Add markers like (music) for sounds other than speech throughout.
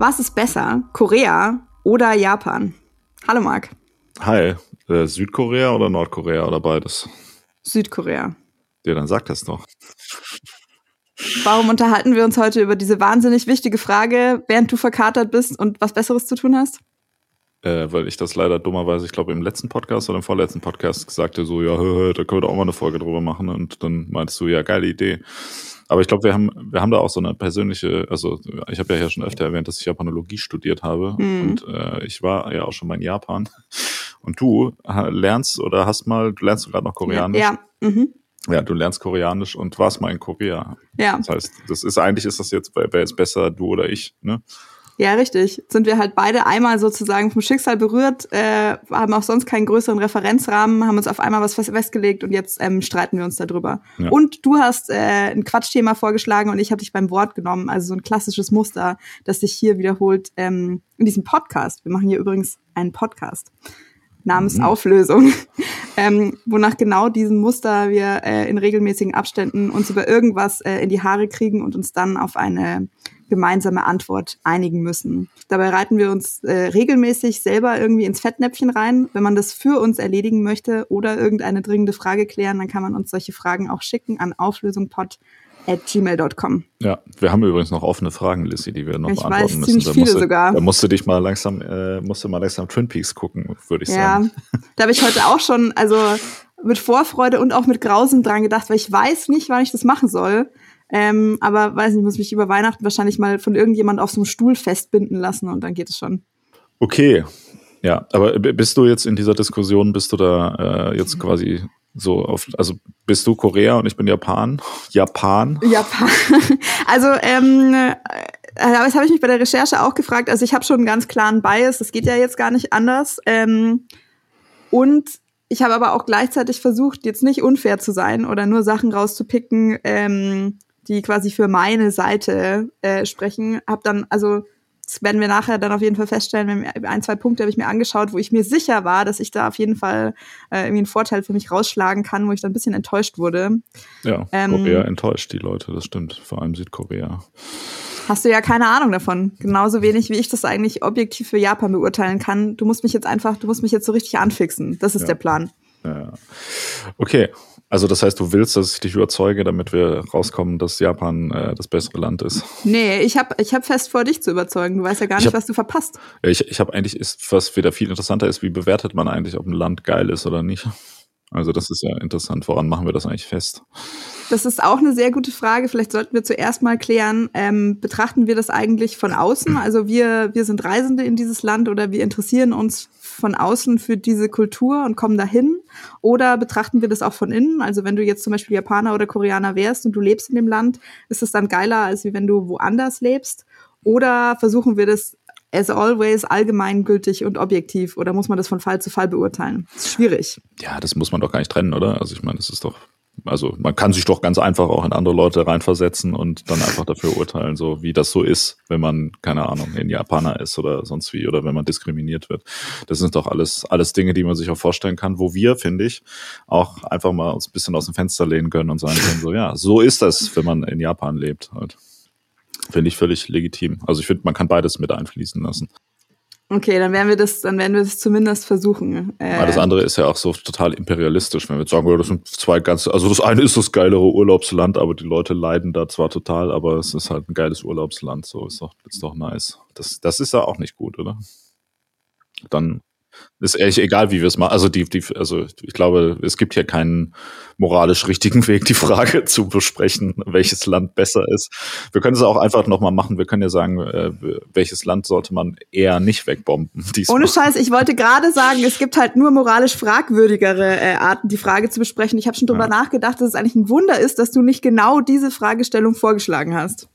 Was ist besser, Korea oder Japan? Hallo Marc. Hi, äh, Südkorea oder Nordkorea oder beides? Südkorea. Ja, dann sag das doch. Warum unterhalten wir uns heute über diese wahnsinnig wichtige Frage, während du verkatert bist und was Besseres zu tun hast? Äh, weil ich das leider dummerweise, ich glaube, im letzten Podcast oder im vorletzten Podcast sagte so, ja, hö, hö, da können wir doch auch mal eine Folge drüber machen. Und dann meinst du, ja, geile Idee. Aber ich glaube, wir haben, wir haben da auch so eine persönliche, also ich habe ja hier schon öfter erwähnt, dass ich Japanologie studiert habe. Mhm. Und äh, ich war ja auch schon mal in Japan. Und du lernst oder hast mal, du lernst gerade noch Koreanisch. Ja. ja. Mhm. Ja, du lernst Koreanisch und warst mal in Korea. Ja. Das heißt, das ist eigentlich ist das jetzt, wer ist besser, du oder ich, ne? Ja, richtig. Sind wir halt beide einmal sozusagen vom Schicksal berührt, äh, haben auch sonst keinen größeren Referenzrahmen, haben uns auf einmal was festgelegt und jetzt ähm, streiten wir uns darüber. Ja. Und du hast äh, ein Quatschthema vorgeschlagen und ich habe dich beim Wort genommen. Also so ein klassisches Muster, das sich hier wiederholt ähm, in diesem Podcast. Wir machen hier übrigens einen Podcast namens mhm. Auflösung, (laughs) ähm, wonach genau diesen Muster wir äh, in regelmäßigen Abständen uns über irgendwas äh, in die Haare kriegen und uns dann auf eine gemeinsame Antwort einigen müssen. Dabei reiten wir uns äh, regelmäßig selber irgendwie ins Fettnäpfchen rein. Wenn man das für uns erledigen möchte oder irgendeine dringende Frage klären, dann kann man uns solche Fragen auch schicken an auflösungpod at gmail.com. Ja, wir haben übrigens noch offene Fragen, Lissy, die wir noch ich beantworten weiß, müssen. Da viele musst du, sogar. Da musst du dich mal langsam, äh, musst du mal langsam Twin Peaks gucken, würde ich ja, sagen. da habe ich heute auch schon, also mit Vorfreude und auch mit Grausen dran gedacht, weil ich weiß nicht, wann ich das machen soll. Ähm, aber weiß nicht, muss mich über Weihnachten wahrscheinlich mal von irgendjemand auf so einem Stuhl festbinden lassen und dann geht es schon. Okay. Ja, aber bist du jetzt in dieser Diskussion, bist du da äh, jetzt quasi so auf, also bist du Korea und ich bin Japan? Japan? Japan. (laughs) Also, ähm, äh, das habe ich mich bei der Recherche auch gefragt. Also ich habe schon einen ganz klaren Bias, das geht ja jetzt gar nicht anders. Ähm, und ich habe aber auch gleichzeitig versucht, jetzt nicht unfair zu sein oder nur Sachen rauszupicken, ähm, die quasi für meine Seite äh, sprechen. Hab dann, also das werden wir nachher dann auf jeden Fall feststellen, ein, zwei Punkte habe ich mir angeschaut, wo ich mir sicher war, dass ich da auf jeden Fall äh, irgendwie einen Vorteil für mich rausschlagen kann, wo ich dann ein bisschen enttäuscht wurde. Ja, ähm, Korea enttäuscht die Leute, das stimmt, vor allem Südkorea. Hast du ja keine Ahnung davon. Genauso wenig, wie ich das eigentlich objektiv für Japan beurteilen kann. Du musst mich jetzt einfach, du musst mich jetzt so richtig anfixen. Das ist ja. der Plan. Ja. Okay, also das heißt, du willst, dass ich dich überzeuge, damit wir rauskommen, dass Japan äh, das bessere Land ist. Nee, ich habe ich hab fest vor, dich zu überzeugen. Du weißt ja gar nicht, hab, was du verpasst. Ja, ich ich habe eigentlich, ist, was wieder viel interessanter ist, wie bewertet man eigentlich, ob ein Land geil ist oder nicht. Also das ist ja interessant. Woran machen wir das eigentlich fest? Das ist auch eine sehr gute Frage. Vielleicht sollten wir zuerst mal klären, ähm, betrachten wir das eigentlich von außen? Also wir, wir sind Reisende in dieses Land oder wir interessieren uns von außen für diese Kultur und kommen dahin? Oder betrachten wir das auch von innen? Also wenn du jetzt zum Beispiel Japaner oder Koreaner wärst und du lebst in dem Land, ist es dann geiler, als wenn du woanders lebst? Oder versuchen wir das as always allgemeingültig und objektiv oder muss man das von Fall zu Fall beurteilen? Das ist schwierig. Ja, das muss man doch gar nicht trennen, oder? Also ich meine, das ist doch also man kann sich doch ganz einfach auch in andere Leute reinversetzen und dann einfach dafür urteilen, so wie das so ist, wenn man, keine Ahnung, ein Japaner ist oder sonst wie oder wenn man diskriminiert wird. Das sind doch alles, alles Dinge, die man sich auch vorstellen kann, wo wir, finde ich, auch einfach mal uns ein bisschen aus dem Fenster lehnen können und sagen können, so ja, so ist das, wenn man in Japan lebt halt. Finde ich völlig legitim. Also ich finde, man kann beides mit einfließen lassen. Okay, dann werden wir das, dann werden wir das zumindest versuchen. Äh, Aber das andere ist ja auch so total imperialistisch, wenn wir jetzt sagen, das sind zwei ganz, also das eine ist das geilere Urlaubsland, aber die Leute leiden da zwar total, aber es ist halt ein geiles Urlaubsland, so ist doch, ist doch nice. Das, das ist ja auch nicht gut, oder? Dann ist ehrlich egal, wie wir es machen. Also die, die, also ich glaube, es gibt hier keinen moralisch richtigen Weg, die Frage (laughs) zu besprechen, welches Land besser ist. Wir können es auch einfach nochmal machen. Wir können ja sagen, äh, welches Land sollte man eher nicht wegbomben. (laughs) Diesmal. Ohne Scheiß, ich wollte gerade sagen, es gibt halt nur moralisch fragwürdigere äh, Arten, die Frage zu besprechen. Ich habe schon drüber ja. nachgedacht, dass es eigentlich ein Wunder ist, dass du nicht genau diese Fragestellung vorgeschlagen hast.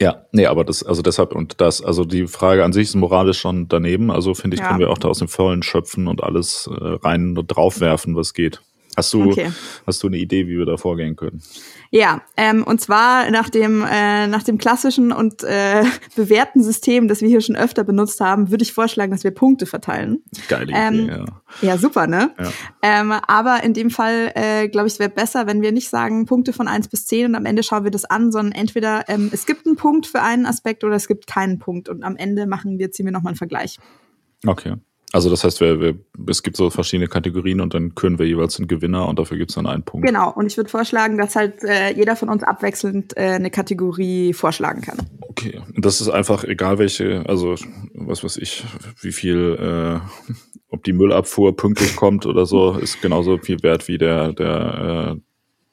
Ja, nee, aber das, also deshalb und das, also die Frage an sich ist moralisch schon daneben. Also finde ich, ja. können wir auch da aus dem Vollen schöpfen und alles äh, rein draufwerfen, was geht. Hast du, okay. hast du eine Idee, wie wir da vorgehen können? Ja, ähm, und zwar nach dem, äh, nach dem klassischen und äh, (laughs) bewährten System, das wir hier schon öfter benutzt haben, würde ich vorschlagen, dass wir Punkte verteilen. Geile Idee, ähm, ja. Ja, super, ne? Ja. Ähm, aber in dem Fall, äh, glaube ich, es wäre besser, wenn wir nicht sagen Punkte von eins bis zehn und am Ende schauen wir das an, sondern entweder ähm, es gibt einen Punkt für einen Aspekt oder es gibt keinen Punkt und am Ende machen wir, ziehen wir nochmal einen Vergleich. Okay. Also das heißt, wir, wir, es gibt so verschiedene Kategorien und dann können wir jeweils einen Gewinner und dafür gibt es dann einen Punkt. Genau, und ich würde vorschlagen, dass halt äh, jeder von uns abwechselnd äh, eine Kategorie vorschlagen kann. Okay, und das ist einfach egal welche, also was weiß ich, wie viel, äh, ob die Müllabfuhr pünktlich kommt oder so, ist genauso viel wert wie der, der, äh,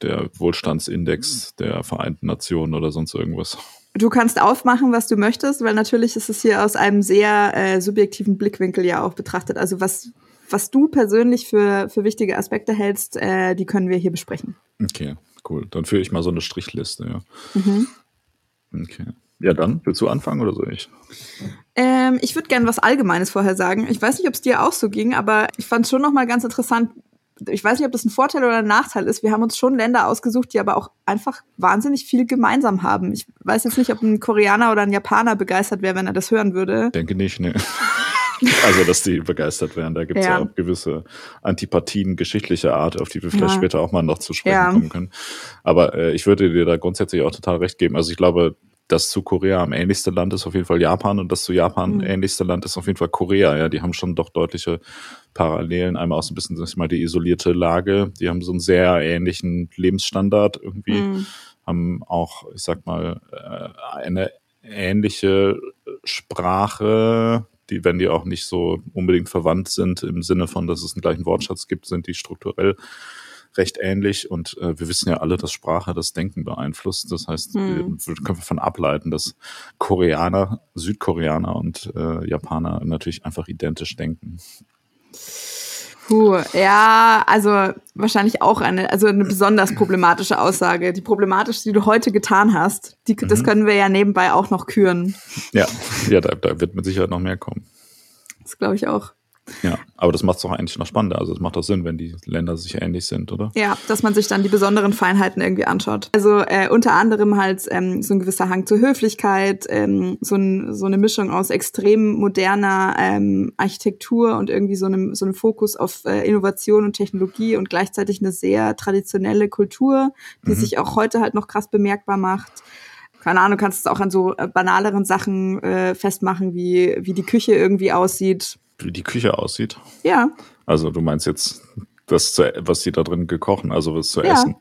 der Wohlstandsindex der Vereinten Nationen oder sonst irgendwas. Du kannst aufmachen, was du möchtest, weil natürlich ist es hier aus einem sehr äh, subjektiven Blickwinkel ja auch betrachtet. Also was, was du persönlich für, für wichtige Aspekte hältst, äh, die können wir hier besprechen. Okay, cool. Dann führe ich mal so eine Strichliste, ja. Mhm. Okay. Ja, dann willst du anfangen oder soll ich? Ähm, ich würde gerne was Allgemeines vorher sagen. Ich weiß nicht, ob es dir auch so ging, aber ich fand es schon noch mal ganz interessant, ich weiß nicht, ob das ein Vorteil oder ein Nachteil ist. Wir haben uns schon Länder ausgesucht, die aber auch einfach wahnsinnig viel gemeinsam haben. Ich weiß jetzt nicht, ob ein Koreaner oder ein Japaner begeistert wäre, wenn er das hören würde. Denke nicht, ne. (laughs) Also, dass die begeistert wären. Da gibt es ja. ja. auch gewisse Antipathien geschichtlicher Art, auf die wir vielleicht ja. später auch mal noch zu sprechen ja. kommen können. Aber äh, ich würde dir da grundsätzlich auch total recht geben. Also ich glaube, das zu Korea am ähnlichsten Land ist auf jeden Fall Japan und das zu Japan mhm. ähnlichste Land ist auf jeden Fall Korea. Ja, die haben schon doch deutliche Parallelen. Einmal aus ein bisschen, sag ich mal, die isolierte Lage. Die haben so einen sehr ähnlichen Lebensstandard irgendwie, mhm. haben auch, ich sag mal, äh, eine ähnliche Sprache, die, wenn die auch nicht so unbedingt verwandt sind, im Sinne von, dass es einen gleichen Wortschatz gibt, sind die strukturell recht ähnlich und äh, wir wissen ja alle, dass Sprache das Denken beeinflusst. Das heißt, hm. wir können davon ableiten, dass Koreaner, Südkoreaner und äh, Japaner natürlich einfach identisch denken. Puh, ja, also wahrscheinlich auch eine, also eine besonders problematische Aussage. Die problematischste, die du heute getan hast, die, mhm. das können wir ja nebenbei auch noch küren. Ja, ja, da, da wird mit Sicherheit noch mehr kommen. Das glaube ich auch. Ja, aber das macht es doch eigentlich noch spannender. Also es macht doch Sinn, wenn die Länder sich ähnlich sind, oder? Ja, dass man sich dann die besonderen Feinheiten irgendwie anschaut. Also äh, unter anderem halt ähm, so ein gewisser Hang zur Höflichkeit, ähm, so, ein, so eine Mischung aus extrem moderner ähm, Architektur und irgendwie so einem, so einem Fokus auf äh, Innovation und Technologie und gleichzeitig eine sehr traditionelle Kultur, die mhm. sich auch heute halt noch krass bemerkbar macht keine Ahnung, kannst es auch an so äh, banaleren Sachen äh, festmachen, wie, wie die Küche irgendwie aussieht wie die Küche aussieht? Ja. Also du meinst jetzt das, was die da drin gekochen, also was zu ja. essen.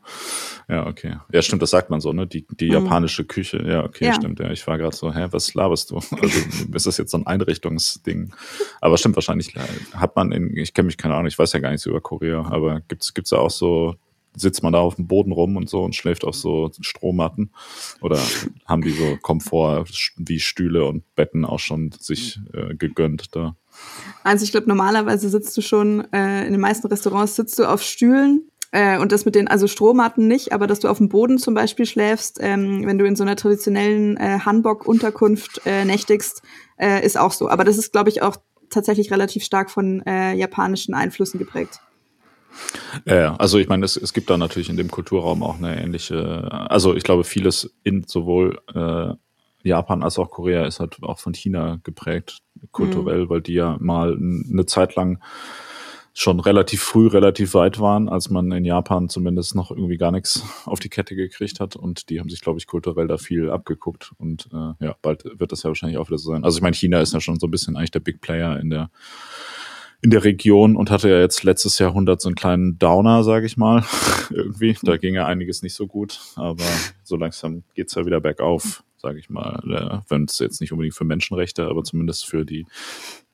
Ja, okay. Ja, stimmt, das sagt man so, ne? Die, die mhm. japanische Küche. Ja, okay, ja. stimmt. Ja, ich war gerade so, hä, was laberst du? (laughs) Also ist das jetzt so ein Einrichtungsding? Aber stimmt, wahrscheinlich hat man in, ich kenne mich keine Ahnung, ich weiß ja gar nichts über Korea, aber gibt's gibt's da auch so sitzt man da auf dem Boden rum und so und schläft auf so Strohmatten? Oder haben die so Komfort wie Stühle und Betten auch schon sich äh, gegönnt da? Also ich glaube, normalerweise sitzt du schon, äh, in den meisten Restaurants sitzt du auf Stühlen äh, und das mit den, also Strohmatten nicht, aber dass du auf dem Boden zum Beispiel schläfst, ähm, wenn du in so einer traditionellen äh, Hanbok-Unterkunft äh, nächtigst, äh, ist auch so. Aber das ist, glaube ich, auch tatsächlich relativ stark von äh, japanischen Einflüssen geprägt. Ja, also ich meine, es, es gibt da natürlich in dem Kulturraum auch eine ähnliche, also ich glaube, vieles in sowohl äh, Japan als auch Korea ist halt auch von China geprägt, kulturell, mhm. weil die ja mal eine Zeit lang schon relativ früh relativ weit waren, als man in Japan zumindest noch irgendwie gar nichts auf die Kette gekriegt hat. Und die haben sich, glaube ich, kulturell da viel abgeguckt. Und äh, ja, bald wird das ja wahrscheinlich auch wieder so sein. Also ich meine, China ist ja schon so ein bisschen eigentlich der Big Player in der in der Region und hatte ja jetzt letztes Jahrhundert so einen kleinen Downer, sage ich mal, (laughs) irgendwie. Da ging ja einiges nicht so gut, aber so langsam geht's ja wieder bergauf, sage ich mal. Äh, Wenn es jetzt nicht unbedingt für Menschenrechte, aber zumindest für die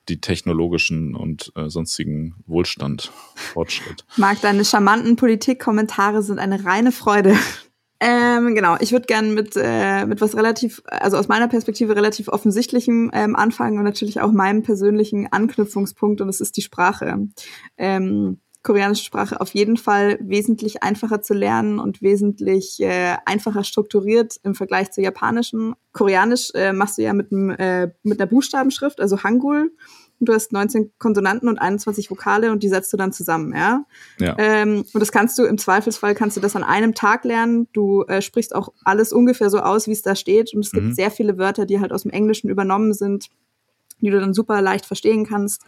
die technologischen und äh, sonstigen Wohlstand, Fortschritt. Marc, deine charmanten Politikkommentare sind eine reine Freude. Ähm, genau, ich würde gerne mit, äh, mit was relativ, also aus meiner Perspektive relativ offensichtlichem ähm, anfangen und natürlich auch meinem persönlichen Anknüpfungspunkt und das ist die Sprache. Ähm, koreanische Sprache auf jeden Fall wesentlich einfacher zu lernen und wesentlich äh, einfacher strukturiert im Vergleich zur japanischen. Koreanisch äh, machst du ja mit, äh, mit einer Buchstabenschrift, also Hangul. Du hast 19 Konsonanten und 21 Vokale und die setzt du dann zusammen, ja. Ja. Ähm, und das kannst du im Zweifelsfall kannst du das an einem Tag lernen. Du äh, sprichst auch alles ungefähr so aus, wie es da steht. Und es gibt Mhm. sehr viele Wörter, die halt aus dem Englischen übernommen sind, die du dann super leicht verstehen kannst.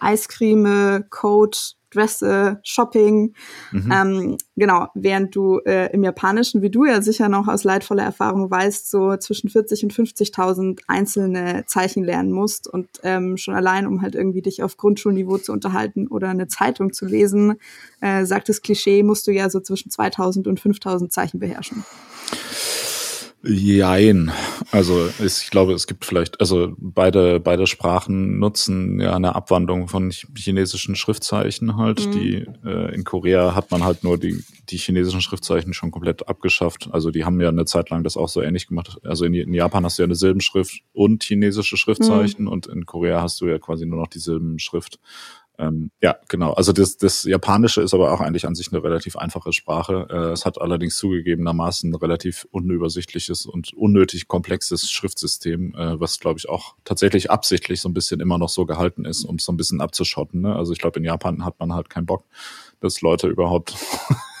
Eiscreme, Code, Dresse, Shopping. Mhm. Ähm, genau, während du äh, im Japanischen, wie du ja sicher noch aus leidvoller Erfahrung weißt, so zwischen 40 und 50.000 einzelne Zeichen lernen musst und ähm, schon allein, um halt irgendwie dich auf Grundschulniveau zu unterhalten oder eine Zeitung zu lesen, äh, sagt das Klischee, musst du ja so zwischen 2000 und 5000 Zeichen beherrschen. Jein. Also ich glaube, es gibt vielleicht, also beide, beide Sprachen nutzen ja eine Abwandlung von ch- chinesischen Schriftzeichen halt. Mhm. Die äh, in Korea hat man halt nur die, die chinesischen Schriftzeichen schon komplett abgeschafft. Also die haben ja eine Zeit lang das auch so ähnlich gemacht. Also in, in Japan hast du ja eine Silbenschrift und chinesische Schriftzeichen und in Korea hast du ja quasi nur noch die Silbenschrift. Ähm, ja, genau. Also das, das Japanische ist aber auch eigentlich an sich eine relativ einfache Sprache. Äh, es hat allerdings zugegebenermaßen ein relativ unübersichtliches und unnötig komplexes Schriftsystem, äh, was, glaube ich, auch tatsächlich absichtlich so ein bisschen immer noch so gehalten ist, um es so ein bisschen abzuschotten. Ne? Also ich glaube, in Japan hat man halt keinen Bock, dass Leute überhaupt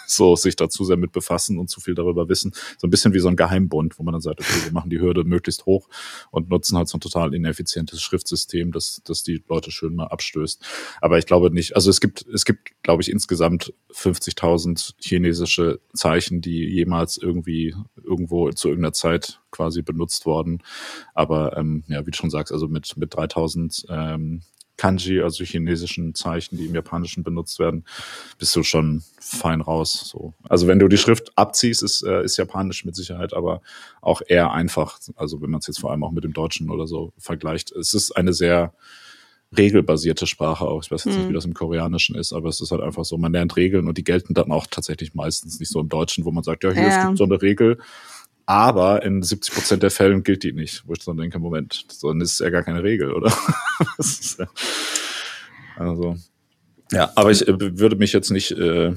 so sich dazu sehr mit befassen und zu viel darüber wissen. So ein bisschen wie so ein Geheimbund, wo man dann sagt, okay, wir machen die Hürde möglichst hoch und nutzen halt so ein total ineffizientes Schriftsystem, das, das die Leute schön mal abstößt. Aber ich glaube nicht, also es gibt, es gibt, glaube ich, insgesamt 50.000 chinesische Zeichen, die jemals irgendwie irgendwo zu irgendeiner Zeit quasi benutzt worden. Aber ähm, ja, wie du schon sagst, also mit, mit 3000 ähm, Kanji, also chinesischen Zeichen, die im Japanischen benutzt werden, bist du schon fein raus. So. Also wenn du die Schrift abziehst, ist, äh, ist Japanisch mit Sicherheit aber auch eher einfach. Also wenn man es jetzt vor allem auch mit dem Deutschen oder so vergleicht. Es ist eine sehr regelbasierte Sprache auch. Ich weiß jetzt nicht, Mhm. wie das im Koreanischen ist, aber es ist halt einfach so, man lernt Regeln und die gelten dann auch tatsächlich meistens nicht so im Deutschen, wo man sagt, ja, hier, es Ja. gibt so eine Regel, aber in 70 Prozent der Fällen gilt die nicht. Wo ich dann denke, Moment, so, dann ist es ja gar keine Regel, oder? (laughs) Ja, also, ja, aber ich äh, würde mich jetzt nicht, äh,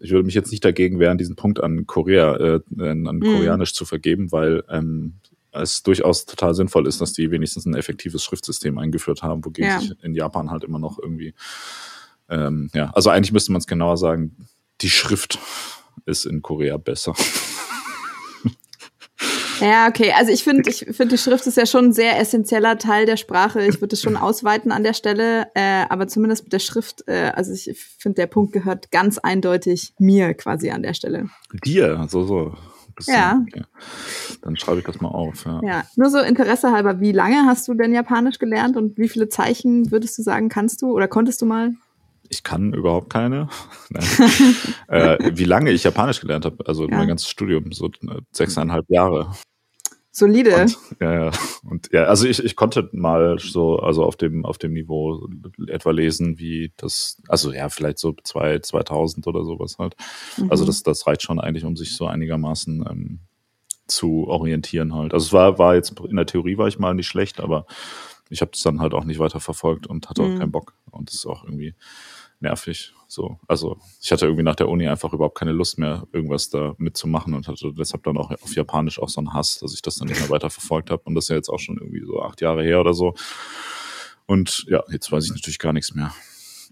ich würde mich jetzt nicht dagegen wehren, diesen Punkt an Korea, äh, an Mhm. Koreanisch zu vergeben, weil ähm, es durchaus total sinnvoll ist, dass die wenigstens ein effektives Schriftsystem eingeführt haben, wogegen Ja. sich in Japan halt immer noch irgendwie, ähm, ja, also eigentlich müsste man es genauer sagen, die Schrift ist in Korea besser. (laughs) Ja, okay. Also ich finde, ich finde, die Schrift ist ja schon ein sehr essentieller Teil der Sprache. Ich würde es schon ausweiten an der Stelle, äh, aber zumindest mit der Schrift, äh, also ich finde, der Punkt gehört ganz eindeutig mir quasi an der Stelle. Dir, so, so. Ja. Okay. Dann schreibe ich das mal auf. Ja. Ja, nur so Interesse halber, wie lange hast du denn Japanisch gelernt und wie viele Zeichen würdest du sagen, kannst du oder konntest du mal? Ich kann überhaupt keine. (laughs) (laughs) Äh, wie lange ich Japanisch gelernt habe, also Ja. mein ganzes Studium, so äh, sechseinhalb Jahre. Solide. Und, ja. Und ja, also ich, ich konnte mal so, also auf dem, auf dem Niveau etwa lesen, wie das, also ja, vielleicht so zwei, 2000 oder sowas halt. Also Mhm. das, das reicht schon eigentlich, um sich so einigermaßen ähm, zu orientieren halt. Also es war, war jetzt, in der Theorie war ich mal nicht schlecht, aber ich habe es dann halt auch nicht weiter verfolgt und hatte auch Mhm. keinen Bock. Und das ist auch irgendwie nervig. So, also ich hatte irgendwie nach der Uni einfach überhaupt keine Lust mehr, irgendwas da mitzumachen und hatte deshalb dann auch auf Japanisch auch so einen Hass, dass ich das dann nicht mehr weiter verfolgt habe. Und das ist ja jetzt auch schon irgendwie so acht Jahre her oder so. Und ja, jetzt weiß ich natürlich gar nichts mehr.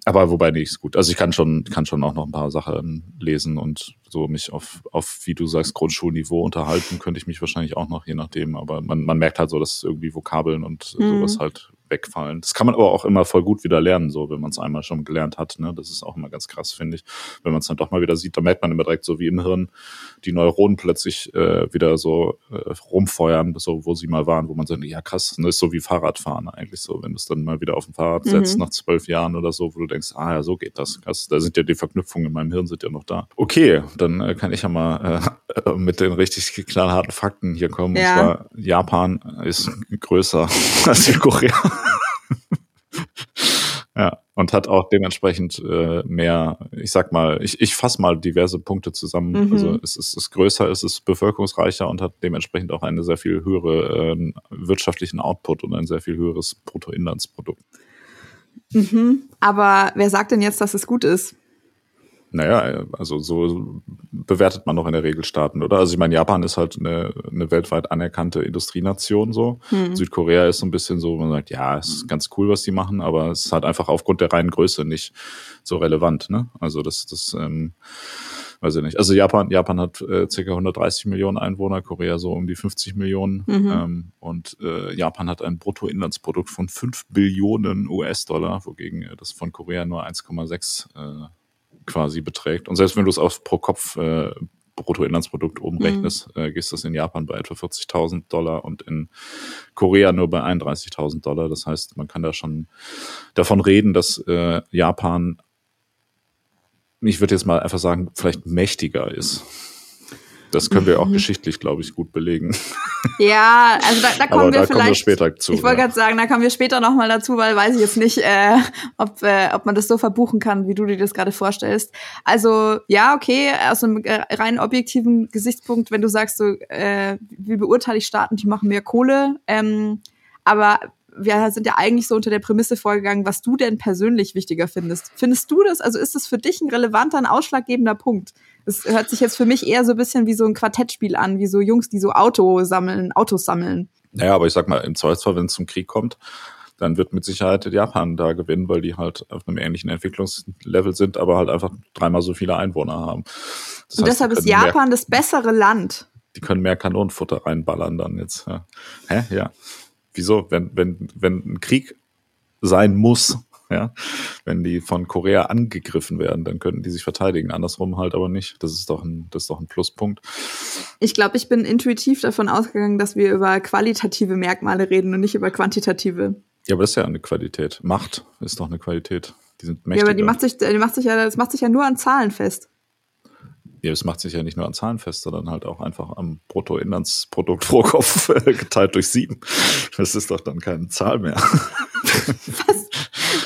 Aber wobei nee, ist gut. Also ich kann schon, kann schon auch noch ein paar Sachen lesen und so mich auf, auf, wie du sagst, Grundschulniveau unterhalten, könnte ich mich wahrscheinlich auch noch, je nachdem. Aber man, man merkt halt so, dass irgendwie Vokabeln und Mhm. sowas halt wegfallen. Das kann man aber auch immer voll gut wieder lernen, so wenn man es einmal schon gelernt hat. Ne? Das ist auch immer ganz krass, finde ich. Wenn man es dann doch mal wieder sieht, da merkt man immer direkt so wie im Hirn die Neuronen plötzlich äh, wieder so äh, rumfeuern, so wo sie mal waren, wo man sagt, ja krass, ne, ist so wie Fahrradfahren eigentlich so, wenn du es dann mal wieder auf dem Fahrrad setzt Mhm. nach zwölf Jahren oder so, wo du denkst, ah ja, so geht das. Krass, da sind ja die Verknüpfungen in meinem Hirn sind ja noch da. Okay, dann äh, kann ich ja mal äh, (laughs) mit den richtig knallharten Fakten hier kommen. Ja. Und zwar Japan ist größer (laughs) als Südkorea. Ja, und hat auch dementsprechend äh, mehr, ich sag mal, ich, ich fasse mal diverse Punkte zusammen. Mhm. Also es ist, es ist größer, es ist bevölkerungsreicher und hat dementsprechend auch eine sehr viel höhere äh, wirtschaftlichen Output und ein sehr viel höheres Bruttoinlandsprodukt. Mhm. Aber wer sagt denn jetzt, dass es gut ist? Naja, also so bewertet man noch in der Regel Staaten, oder? Also ich meine, Japan ist halt eine, eine weltweit anerkannte Industrienation so. Hm. Südkorea ist so ein bisschen so, man sagt, ja, es ist ganz cool, was die machen, aber es ist halt einfach aufgrund der reinen Größe nicht so relevant, ne? Also das, das, ähm, weiß ich nicht. Also Japan, Japan hat äh, ca. 130 Millionen Einwohner, Korea so um die 50 Millionen. Mhm. Ähm, und äh, Japan hat ein Bruttoinlandsprodukt von 5 Billionen US-Dollar, wogegen äh, das von Korea nur 1,6 äh, quasi beträgt. Und selbst wenn du es auf pro Kopf äh, Bruttoinlandsprodukt umrechnest, mhm. äh, gehst das in Japan bei etwa 40.000 Dollar und in Korea nur bei 31.000 Dollar. Das heißt, man kann da schon davon reden, dass äh, Japan, ich würde jetzt mal einfach sagen, vielleicht mächtiger ist das können wir auch mhm. geschichtlich, glaube ich, gut belegen. (laughs) Ja, also da, da kommen Aber wir da vielleicht. Kommen wir später zu. Ich wollte ja. gerade sagen, da kommen wir später nochmal dazu, weil weiß ich jetzt nicht, äh, ob, äh, ob man das so verbuchen kann, wie du dir das gerade vorstellst. Also ja, okay, aus einem äh, rein objektiven Gesichtspunkt, wenn du sagst, so, äh, wie beurteile ich Staaten, die machen mehr Kohle. Ähm, aber wir sind ja eigentlich so unter der Prämisse vorgegangen, was du denn persönlich wichtiger findest. Findest du das? Also ist das für dich ein relevanter, ein ausschlaggebender Punkt? Es hört sich jetzt für mich eher so ein bisschen wie so ein Quartettspiel an, wie so Jungs, die so Auto sammeln, Autos sammeln. Naja, aber ich sag mal, im Zweifelsfall, wenn es zum Krieg kommt, dann wird mit Sicherheit Japan da gewinnen, weil die halt auf einem ähnlichen Entwicklungslevel sind, aber halt einfach dreimal so viele Einwohner haben. Das Und heißt, deshalb ist Japan mehr, das bessere Land. Die können mehr Kanonenfutter reinballern dann jetzt. Ja. Hä? Ja. Wieso? Wenn, wenn, wenn ein Krieg sein muss, ja, wenn die von Korea angegriffen werden, dann könnten die sich verteidigen. Andersrum halt aber nicht. Das ist doch ein, das ist doch ein Pluspunkt. Ich glaube, ich bin intuitiv davon ausgegangen, dass wir über qualitative Merkmale reden und nicht über quantitative. Ja, aber das ist ja eine Qualität. Macht ist doch eine Qualität. Die sind mächtiger. Ja, aber die macht sich, die macht sich ja, das macht sich ja nur an Zahlen fest. Ja, es macht sich ja nicht nur an Zahlen fest, sondern halt auch einfach am Bruttoinlandsprodukt (laughs) pro Kopf geteilt durch sieben. Das ist doch dann keine Zahl mehr. (laughs) (laughs)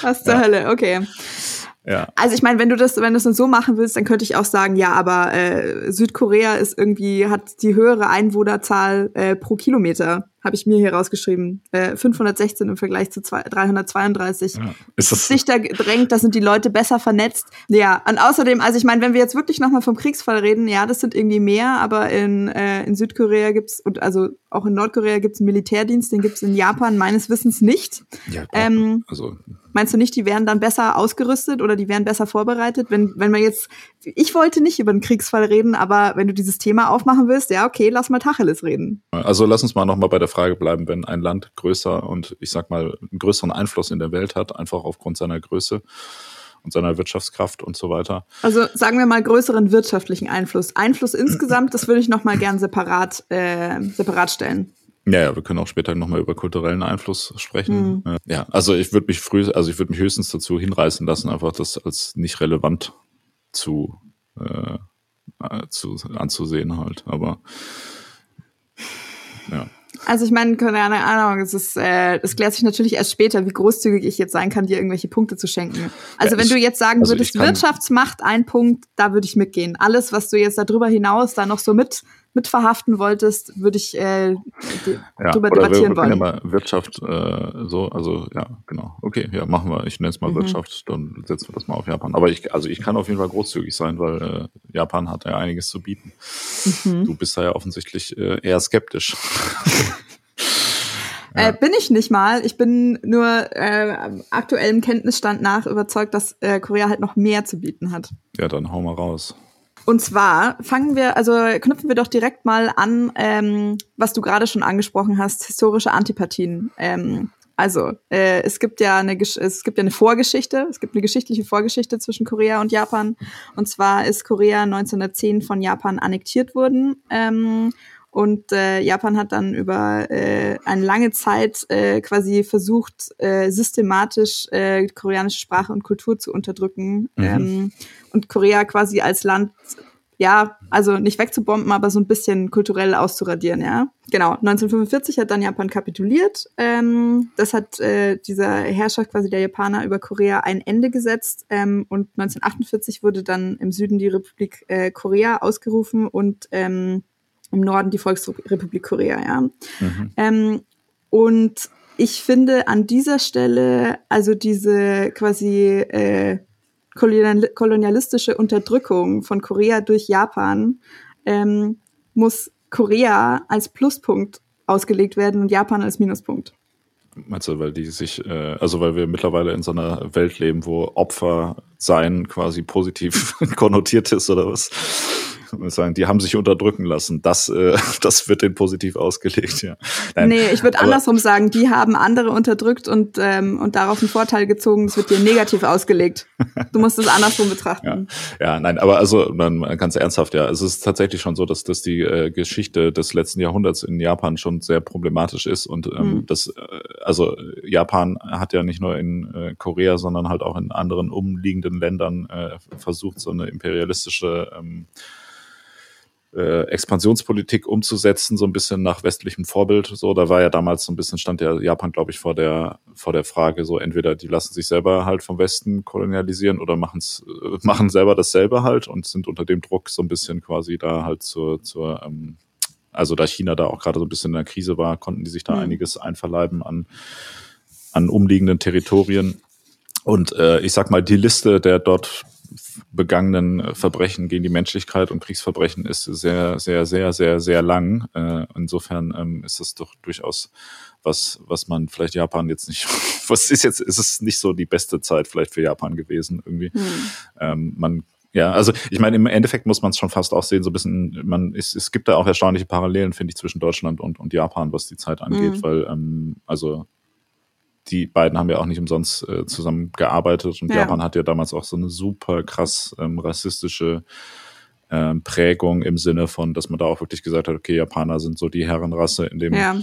Was, zur ja. Hölle? Okay. Ja. Also ich meine, wenn du das, wenn du das so machen willst, dann könnte ich auch sagen, ja, aber äh, Südkorea ist irgendwie hat die höhere Einwohnerzahl äh, pro Kilometer habe ich mir hier rausgeschrieben. Äh, 516 im Vergleich zu zwei, 332. Ja. Ist das Dichter gedrängt, da sind die Leute besser vernetzt. Ja, und außerdem, also ich meine, wenn wir jetzt wirklich nochmal vom Kriegsfall reden, ja, das sind irgendwie mehr, aber in, äh, in Südkorea gibt's und also auch in Nordkorea gibt's einen Militärdienst, den gibt's in Japan meines Wissens nicht. Ja, ähm, also Meinst du nicht, die wären dann besser ausgerüstet oder die wären besser vorbereitet? Wenn, wenn man jetzt, ich wollte nicht über den Kriegsfall reden, aber wenn du dieses Thema aufmachen willst, ja, okay, lass mal Tacheles reden. Also lass uns mal nochmal bei der Frage bleiben, wenn ein Land größer und ich sag mal einen größeren Einfluss in der Welt hat, einfach aufgrund seiner Größe und seiner Wirtschaftskraft und so weiter. Also sagen wir mal größeren wirtschaftlichen Einfluss. Einfluss (clears throat) insgesamt, das würde ich nochmal gern separat, äh, separat stellen. Ja, ja, wir können auch später nochmal über kulturellen Einfluss sprechen. Mhm. Ja, also ich würde mich früh, also ich würde mich höchstens dazu hinreißen lassen, einfach das als nicht relevant zu, äh, zu anzusehen halt. Aber ja. Also ich meine, keine Ahnung, es ist, äh, es klärt sich natürlich erst später, wie großzügig ich jetzt sein kann, dir irgendwelche Punkte zu schenken. Also ja, wenn ich, du jetzt sagen also würdest, Wirtschaftsmacht ein Punkt, da würde ich mitgehen. Alles, was du jetzt darüber hinaus da noch so mit mit verhaften wolltest, würde ich äh, ja, drüber debattieren wir, wir wollen. Ja mal Wirtschaft äh, so, also ja, genau. Okay, ja, machen wir. Ich nenne es mal mhm. Wirtschaft, dann setzen wir das mal auf Japan. Aber ich, also ich kann auf jeden Fall großzügig sein, weil äh, Japan hat ja einiges zu bieten. Mhm. Du bist da ja offensichtlich äh, eher skeptisch. (laughs) Ja. Äh, bin ich nicht mal. Ich bin nur äh, aktuellem Kenntnisstand nach überzeugt, dass äh, Korea halt noch mehr zu bieten hat. Ja, dann hau mal raus. Und zwar fangen wir, also knüpfen wir doch direkt mal an, ähm, was du gerade schon angesprochen hast, historische Antipathien. Ähm, also äh, es gibt ja eine es gibt ja eine Vorgeschichte, es gibt eine geschichtliche Vorgeschichte zwischen Korea und Japan. Und zwar ist Korea 1910 von Japan annektiert worden. Ähm, und äh, Japan hat dann über äh, eine lange Zeit äh, quasi versucht, äh, systematisch äh, koreanische Sprache und Kultur zu unterdrücken. Mhm. Ähm, und Korea quasi als Land, ja, also nicht wegzubomben, aber so ein bisschen kulturell auszuradieren, ja. Genau, 1945 hat dann Japan kapituliert. Ähm, das hat äh, dieser Herrschaft quasi der Japaner über Korea ein Ende gesetzt. Ähm, und 1948 wurde dann im Süden die Republik äh, Korea ausgerufen und ähm, im Norden die Volksrepublik Korea, ja. Mhm. Ähm, und ich finde an dieser Stelle, also diese quasi äh, kolonialistische Unterdrückung von Korea durch Japan ähm, muss Korea als Pluspunkt ausgelegt werden und Japan als Minuspunkt. Meinst du, weil die sich, äh, also weil wir mittlerweile in so einer Welt leben, wo Opfer sein quasi positiv (laughs) konnotiert ist oder was? Sagen, die haben sich unterdrücken lassen. Das, äh, (laughs) das wird denen positiv ausgelegt, ja. Nein, nee, ich würde andersrum sagen, die haben andere unterdrückt und, ähm, und darauf einen Vorteil gezogen, das wird dir negativ ausgelegt. Du musst es andersrum betrachten. Ja. ja, nein, aber also ganz ernsthaft, ja, es ist tatsächlich schon so, dass, dass die äh, Geschichte des letzten Jahrhunderts in Japan schon sehr problematisch ist und ähm, mhm. das, äh, also Japan hat ja nicht nur in äh, Korea, sondern halt auch in anderen umliegenden Ländern äh, versucht, so eine imperialistische ähm, äh, Expansionspolitik umzusetzen, so ein bisschen nach westlichem Vorbild. So, da war ja damals so ein bisschen stand ja Japan, glaube ich, vor der vor der Frage, so entweder die lassen sich selber halt vom Westen kolonialisieren oder machen's, äh, machen selber dasselbe halt und sind unter dem Druck so ein bisschen quasi da halt zur zur ähm, also da China da auch gerade so ein bisschen in der Krise war, konnten die sich da mhm. einiges einverleiben an an umliegenden Territorien. Und äh, ich sag mal, die Liste der dort begangenen äh, Verbrechen gegen die Menschlichkeit und Kriegsverbrechen ist sehr, sehr, sehr, sehr, sehr lang. Äh, insofern ähm, ist das doch durchaus was, was man vielleicht Japan jetzt nicht, (laughs) was ist jetzt, ist es nicht so die beste Zeit vielleicht für Japan gewesen irgendwie. Hm. Ähm, man ja, also ich meine, im Endeffekt muss man es schon fast auch sehen, so ein bisschen, man ist, es gibt da auch erstaunliche Parallelen, finde ich, zwischen Deutschland und, und Japan, was die Zeit angeht, mhm. weil ähm, also die beiden haben ja auch nicht umsonst äh, zusammen gearbeitet und ja. Japan hat ja damals auch so eine super krass ähm, rassistische ähm, Prägung im Sinne von, dass man da auch wirklich gesagt hat, okay, Japaner sind so die Herrenrasse in dem, ja.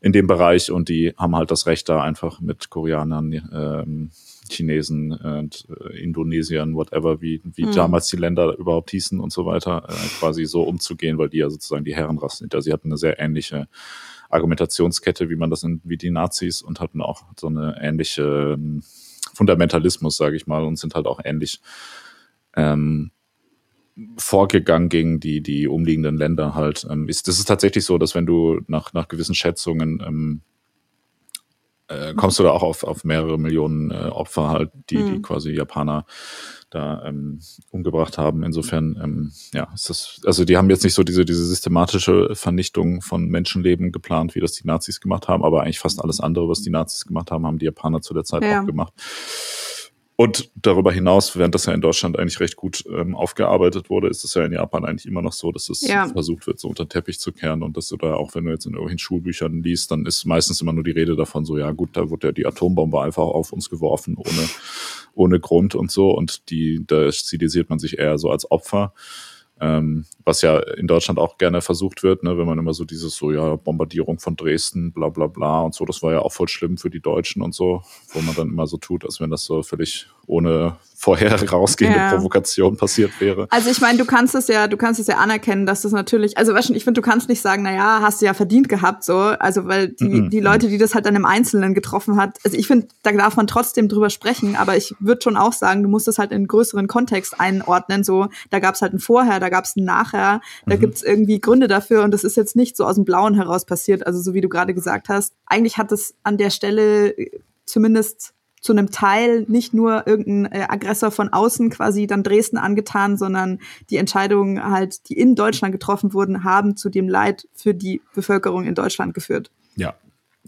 in dem Bereich und die haben halt das Recht da einfach mit Koreanern, ähm, Chinesen und äh, Indonesiern, whatever, wie, wie mhm. damals die Länder überhaupt hießen und so weiter, äh, quasi so umzugehen, weil die ja sozusagen die Herrenrassen sind. Also sie hatten eine sehr ähnliche Argumentationskette, wie man das in, wie die Nazis und hatten auch so eine ähnliche ähm, Fundamentalismus, sage ich mal, und sind halt auch ähnlich ähm, vorgegangen gegen die, die umliegenden Länder halt. Ähm, ist, das ist tatsächlich so, dass wenn du nach, nach gewissen Schätzungen ähm, äh, kommst du da auch auf, auf mehrere Millionen äh, Opfer halt, die, mhm. die quasi Japaner da ähm, umgebracht haben. Insofern, ähm, ja, ist das, also die haben jetzt nicht so diese, diese systematische Vernichtung von Menschenleben geplant, wie das die Nazis gemacht haben, aber eigentlich fast alles andere, was die Nazis gemacht haben, haben die Japaner zu der Zeit ja. auch gemacht. Und darüber hinaus, während das ja in Deutschland eigentlich recht gut ähm, aufgearbeitet wurde, ist es ja in Japan eigentlich immer noch so, dass es ja. versucht wird, so unter den Teppich zu kehren und dass du da, auch wenn du jetzt in irgendwelchen Schulbüchern liest, dann ist meistens immer nur die Rede davon, so, ja gut, da wurde ja die Atombombe einfach auf uns geworfen, ohne, ohne Grund und so. Und die, da stilisiert man sich eher so als Opfer ähm, was ja in Deutschland auch gerne versucht wird, ne, wenn man immer so dieses so, ja, Bombardierung von Dresden, bla bla bla und so, das war ja auch voll schlimm für die Deutschen und so, wo man dann immer so tut, als wenn das so völlig ohne vorher (laughs) rausgehende ja. Provokation passiert wäre. Also ich meine, du kannst es ja, du kannst es ja anerkennen, dass das natürlich, also weißt du, ich finde, du kannst nicht sagen, na ja, hast du ja verdient gehabt, so, also weil die, mm -mm. die Leute, die das halt dann im Einzelnen getroffen hat, also ich finde, da darf man trotzdem drüber sprechen, aber ich würde schon auch sagen, du musst das halt in einen größeren Kontext einordnen, so, da gab es halt ein Vorher, da gab es ein Nachher, da mhm. gibt es irgendwie Gründe dafür und das ist jetzt nicht so aus dem Blauen heraus passiert, also so wie du gerade gesagt hast. Eigentlich hat es an der Stelle zumindest zu einem Teil nicht nur irgendein äh, Aggressor von außen quasi dann Dresden angetan, sondern die Entscheidungen halt, die in Deutschland getroffen wurden, haben zu dem Leid für die Bevölkerung in Deutschland geführt. Ja,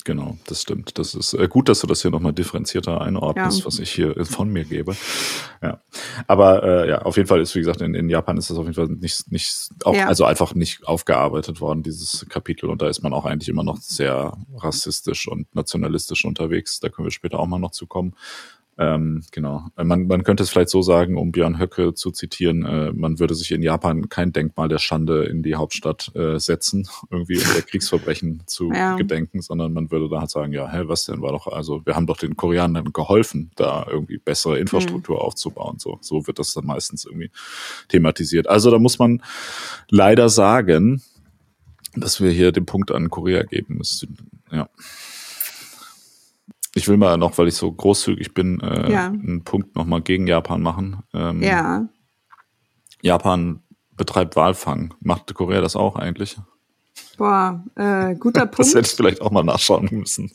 Genau, das stimmt. Das ist äh, gut, dass du das hier nochmal differenzierter einordnest, ja. was ich hier von mir gebe. Ja. Aber äh, ja, auf jeden Fall ist, wie gesagt, in, in Japan ist das auf jeden Fall nicht, nicht auf, ja. also einfach nicht aufgearbeitet worden, dieses Kapitel. Und da ist man auch eigentlich immer noch sehr rassistisch und nationalistisch unterwegs. Da können wir später auch mal noch zu kommen. Ähm, genau. Äh, man, man könnte es vielleicht so sagen, um Björn Höcke zu zitieren, äh, man würde sich in Japan kein Denkmal der Schande in die Hauptstadt äh, setzen, (laughs) irgendwie um der Kriegsverbrechen zu ja. gedenken, sondern man würde da halt sagen, ja, hä, was denn war doch, also wir haben doch den Koreanern geholfen, da irgendwie bessere Infrastruktur mhm. aufzubauen. So, so wird das dann meistens irgendwie thematisiert. Also da muss man leider sagen, dass wir hier den Punkt an Korea geben müssen. Ja. Ich will mal noch, weil ich so großzügig bin, äh, ja. einen Punkt nochmal gegen Japan machen. Ähm, ja. Japan betreibt Walfang. Macht Korea das auch eigentlich? Boah, äh, guter Punkt. (laughs) Das hätte ich vielleicht auch mal nachschauen müssen.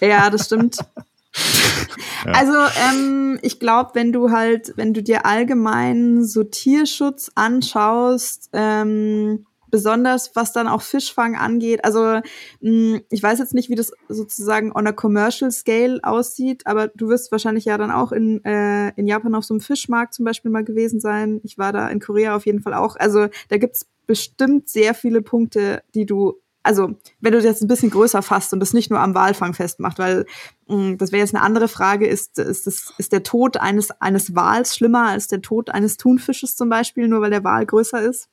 Ja, das stimmt. ja. (laughs) (laughs) Also ähm, ich glaube, wenn du halt, wenn du dir allgemein so Tierschutz anschaust, ähm, besonders was dann auch Fischfang angeht. Also mh, hm, ich weiß jetzt nicht, wie das sozusagen on a commercial scale aussieht, aber du wirst wahrscheinlich ja dann auch in, äh, in Japan auf so einem Fischmarkt zum Beispiel mal gewesen sein. Ich war da in Korea auf jeden Fall auch. Also da gibt's bestimmt sehr viele Punkte, die du also wenn du das jetzt ein bisschen größer fasst und das nicht nur am Walfang festmacht, weil mh, hm, das wäre jetzt eine andere Frage, ist, ist, das, ist der Tod eines, eines Wals schlimmer als der Tod eines Thunfisches zum Beispiel, nur weil der Wal größer ist?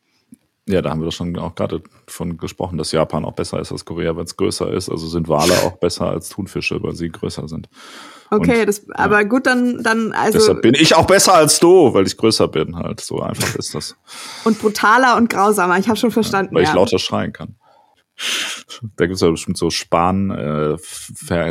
Ja, da haben wir doch schon auch gerade von gesprochen, dass Japan auch besser ist als Korea, wenn es größer ist. Also sind Wale auch besser als Thunfische, weil sie größer sind. Okay, Und, das, aber ja. gut, dann, dann, also. Deshalb bin ich auch besser als du, weil ich größer bin, halt. So einfach ist das. Und brutaler und grausamer, ich habe schon verstanden. Ja, weil ja. ich lauter schreien kann. Da gibt es ja bestimmt so Span, äh,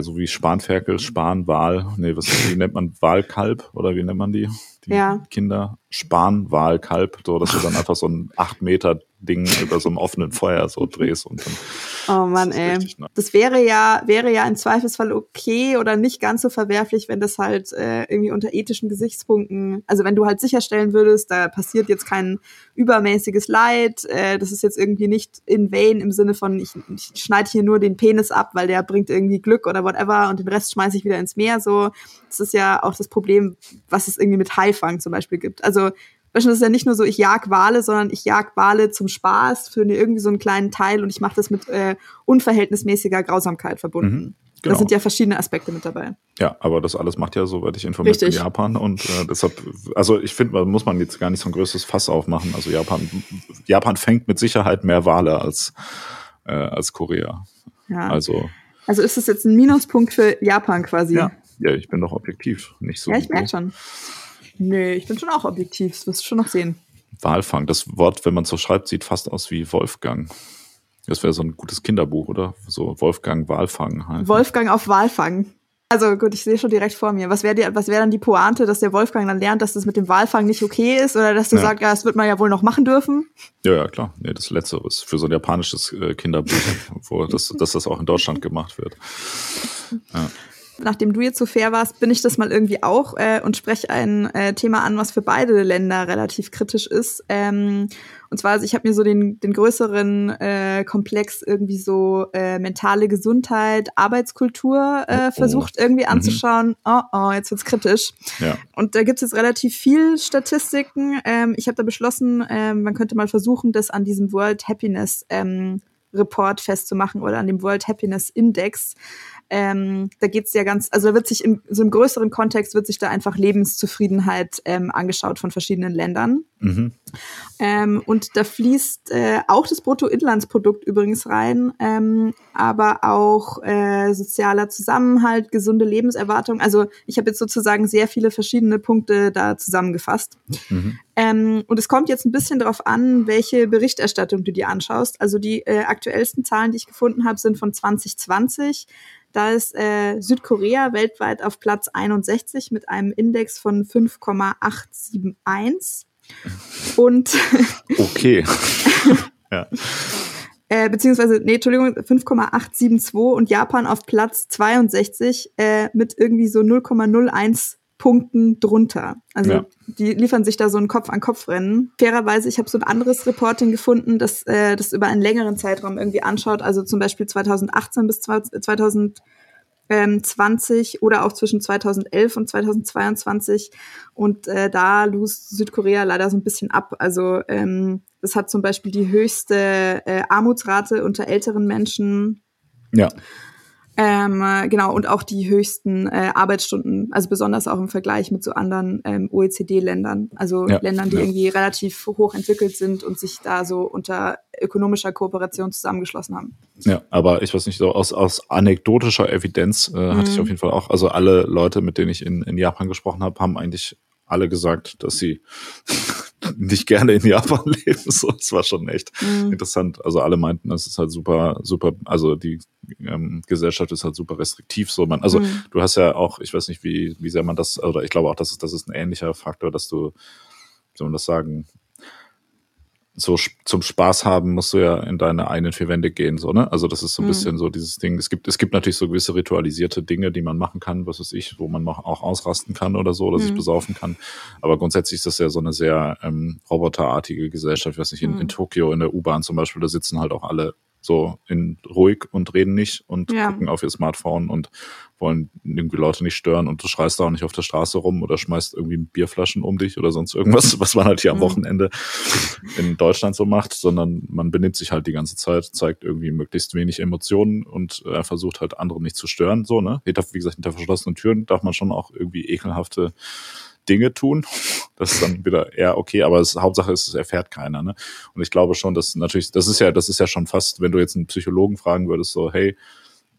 so wie Spanferkel, Spanwal, nee, was wie nennt man Wahlkalb oder wie nennt man die? Die ja. Kinder Spanwahlkalb, so dass du dann einfach so ein acht Meter Ding über so einem offenen Feuer so drehst und dann. (laughs) Oh Mann, ey. Ne? Das wäre ja, wäre ja im Zweifelsfall okay oder nicht ganz so verwerflich, wenn das halt äh, irgendwie unter ethischen Gesichtspunkten, also wenn du halt sicherstellen würdest, da passiert jetzt kein übermäßiges Leid, äh, das ist jetzt irgendwie nicht in vain im Sinne von, ich, ich schneide hier nur den Penis ab, weil der bringt irgendwie Glück oder whatever und den Rest schmeiße ich wieder ins Meer, so. Das ist ja auch das Problem, was es irgendwie mit Haifang zum Beispiel gibt. Also Weißt du, das ist ja nicht nur so, ich jag Wale, sondern ich jag Wale zum Spaß für irgendwie so einen kleinen Teil und ich mache das mit äh, unverhältnismäßiger Grausamkeit verbunden. Mhm. Genau. Da sind ja verschiedene Aspekte mit dabei. Ja, aber das alles macht ja, soweit ich informiert bin, Japan. Und äh, deshalb, also ich finde, muss man jetzt gar nicht so ein größeres Fass aufmachen. Also Japan, Japan fängt mit Sicherheit mehr Wale als, äh, als Korea. Ja. Also, also ist das jetzt ein Minuspunkt für Japan quasi? Ja, ja ich bin doch objektiv, nicht so. Ja, ich merke schon. Nee, ich bin schon auch objektiv, das wirst du schon noch sehen. Walfang, das Wort, wenn man so schreibt, sieht fast aus wie Wolfgang. Das wäre so ein gutes Kinderbuch, oder? So Wolfgang Walfang halt. Wolfgang auf Walfang. Also gut, ich sehe schon direkt vor mir. Was wäre wär dann die Pointe, dass der Wolfgang dann lernt, dass das mit dem Walfang nicht okay ist? Oder dass du ja. sagst, ja, das wird man ja wohl noch machen dürfen? Ja, ja, klar. Nee, das Letzte ist für so ein japanisches äh, Kinderbuch, (laughs) wo das, dass das auch in Deutschland gemacht wird. Ja nachdem du jetzt so fair warst, bin ich das mal irgendwie auch äh, und spreche ein äh, Thema an, was für beide Länder relativ kritisch ist. Ähm, und zwar, also ich habe mir so den, den größeren äh, Komplex irgendwie so äh, mentale Gesundheit, Arbeitskultur äh, oh, oh. versucht irgendwie mhm. anzuschauen. Mhm. Oh, oh, jetzt wird's kritisch. Ja. Und da gibt's jetzt relativ viel Statistiken. Ähm, ich habe da beschlossen, ähm, man könnte mal versuchen, das an diesem World Happiness ähm, Report festzumachen oder an dem World Happiness Index. Ähm, da geht es ja ganz, also da wird sich im, so im größeren Kontext wird sich da einfach Lebenszufriedenheit ähm, angeschaut von verschiedenen Ländern. Mhm. Ähm, und da fließt äh, auch das Bruttoinlandsprodukt übrigens rein, ähm, aber auch äh, sozialer Zusammenhalt, gesunde Lebenserwartung. Also ich habe jetzt sozusagen sehr viele verschiedene Punkte da zusammengefasst. Mhm. Ähm, und es kommt jetzt ein bisschen darauf an, welche Berichterstattung du dir anschaust. Also die äh, aktuellsten Zahlen, die ich gefunden habe, sind von 2020. Da ist äh, Südkorea weltweit auf Platz 61 mit einem Index von 5,871. Und (laughs) okay. (laughs) ja. Äh, beziehungsweise, nee, Entschuldigung, 5,872 und Japan auf Platz 62 äh, mit irgendwie so 0,01 Punkten drunter. Also ja. die liefern sich da so ein Kopf-an-Kopf-Rennen. Fairerweise, ich habe so ein anderes Reporting gefunden, das äh, das über einen längeren Zeitraum irgendwie anschaut, also zum Beispiel 2018 bis 2020 oder auch zwischen 2011 und 2022. Und äh, da lust Südkorea leider so ein bisschen ab. Also ähm, das hat zum Beispiel die höchste äh, Armutsrate unter älteren Menschen. Ja. Ähm, äh, genau, und auch die höchsten äh, Arbeitsstunden, also besonders auch im Vergleich mit so anderen ähm, OECD-Ländern, also ja, Ländern, die ja. irgendwie relativ hoch entwickelt sind und sich da so unter ökonomischer Kooperation zusammengeschlossen haben. Ja, aber ich weiß nicht, so aus, aus anekdotischer Evidenz äh, hatte mhm. ich auf jeden Fall auch, also alle Leute, mit denen ich in, in Japan gesprochen habe, haben eigentlich alle gesagt, dass sie (laughs) nicht gerne in Japan (laughs) leben. So, das war schon echt mhm. interessant. Also alle meinten, das ist halt super, super, also die ähm, Gesellschaft ist halt super restriktiv. So, man, also mhm. du hast ja auch, ich weiß nicht, wie, wie sehr man das, oder ich glaube auch, das ist, das ist ein ähnlicher Faktor, dass du, wie soll man das sagen, so zum Spaß haben musst du ja in deine eigenen vier Wände gehen, so, ne? Also das ist so ein mhm. bisschen so dieses Ding. Es gibt, es gibt natürlich so gewisse ritualisierte Dinge, die man machen kann, was weiß ich, wo man noch auch ausrasten kann oder so, oder mhm. sich besaufen kann. Aber grundsätzlich ist das ja so eine sehr ähm, roboterartige Gesellschaft. Ich weiß nicht, in, mhm. in Tokio, in der U-Bahn zum Beispiel, da sitzen halt auch alle so in ruhig und reden nicht und ja. gucken auf ihr Smartphone und wollen irgendwie Leute nicht stören und du schreist da auch nicht auf der Straße rum oder schmeißt irgendwie Bierflaschen um dich oder sonst irgendwas, (laughs) was man halt hier am mhm. Wochenende in Deutschland so macht, sondern man benimmt sich halt die ganze Zeit, zeigt irgendwie möglichst wenig Emotionen und äh, versucht halt andere nicht zu stören, so, ne? Hinter, wie gesagt, hinter verschlossenen Türen darf man schon auch irgendwie ekelhafte Dinge tun. (laughs) Das ist dann wieder eher okay, aber es, Hauptsache ist, es erfährt keiner. Ne? Und ich glaube schon, dass natürlich, das ist ja, das ist ja schon fast, wenn du jetzt einen Psychologen fragen würdest, so, hey,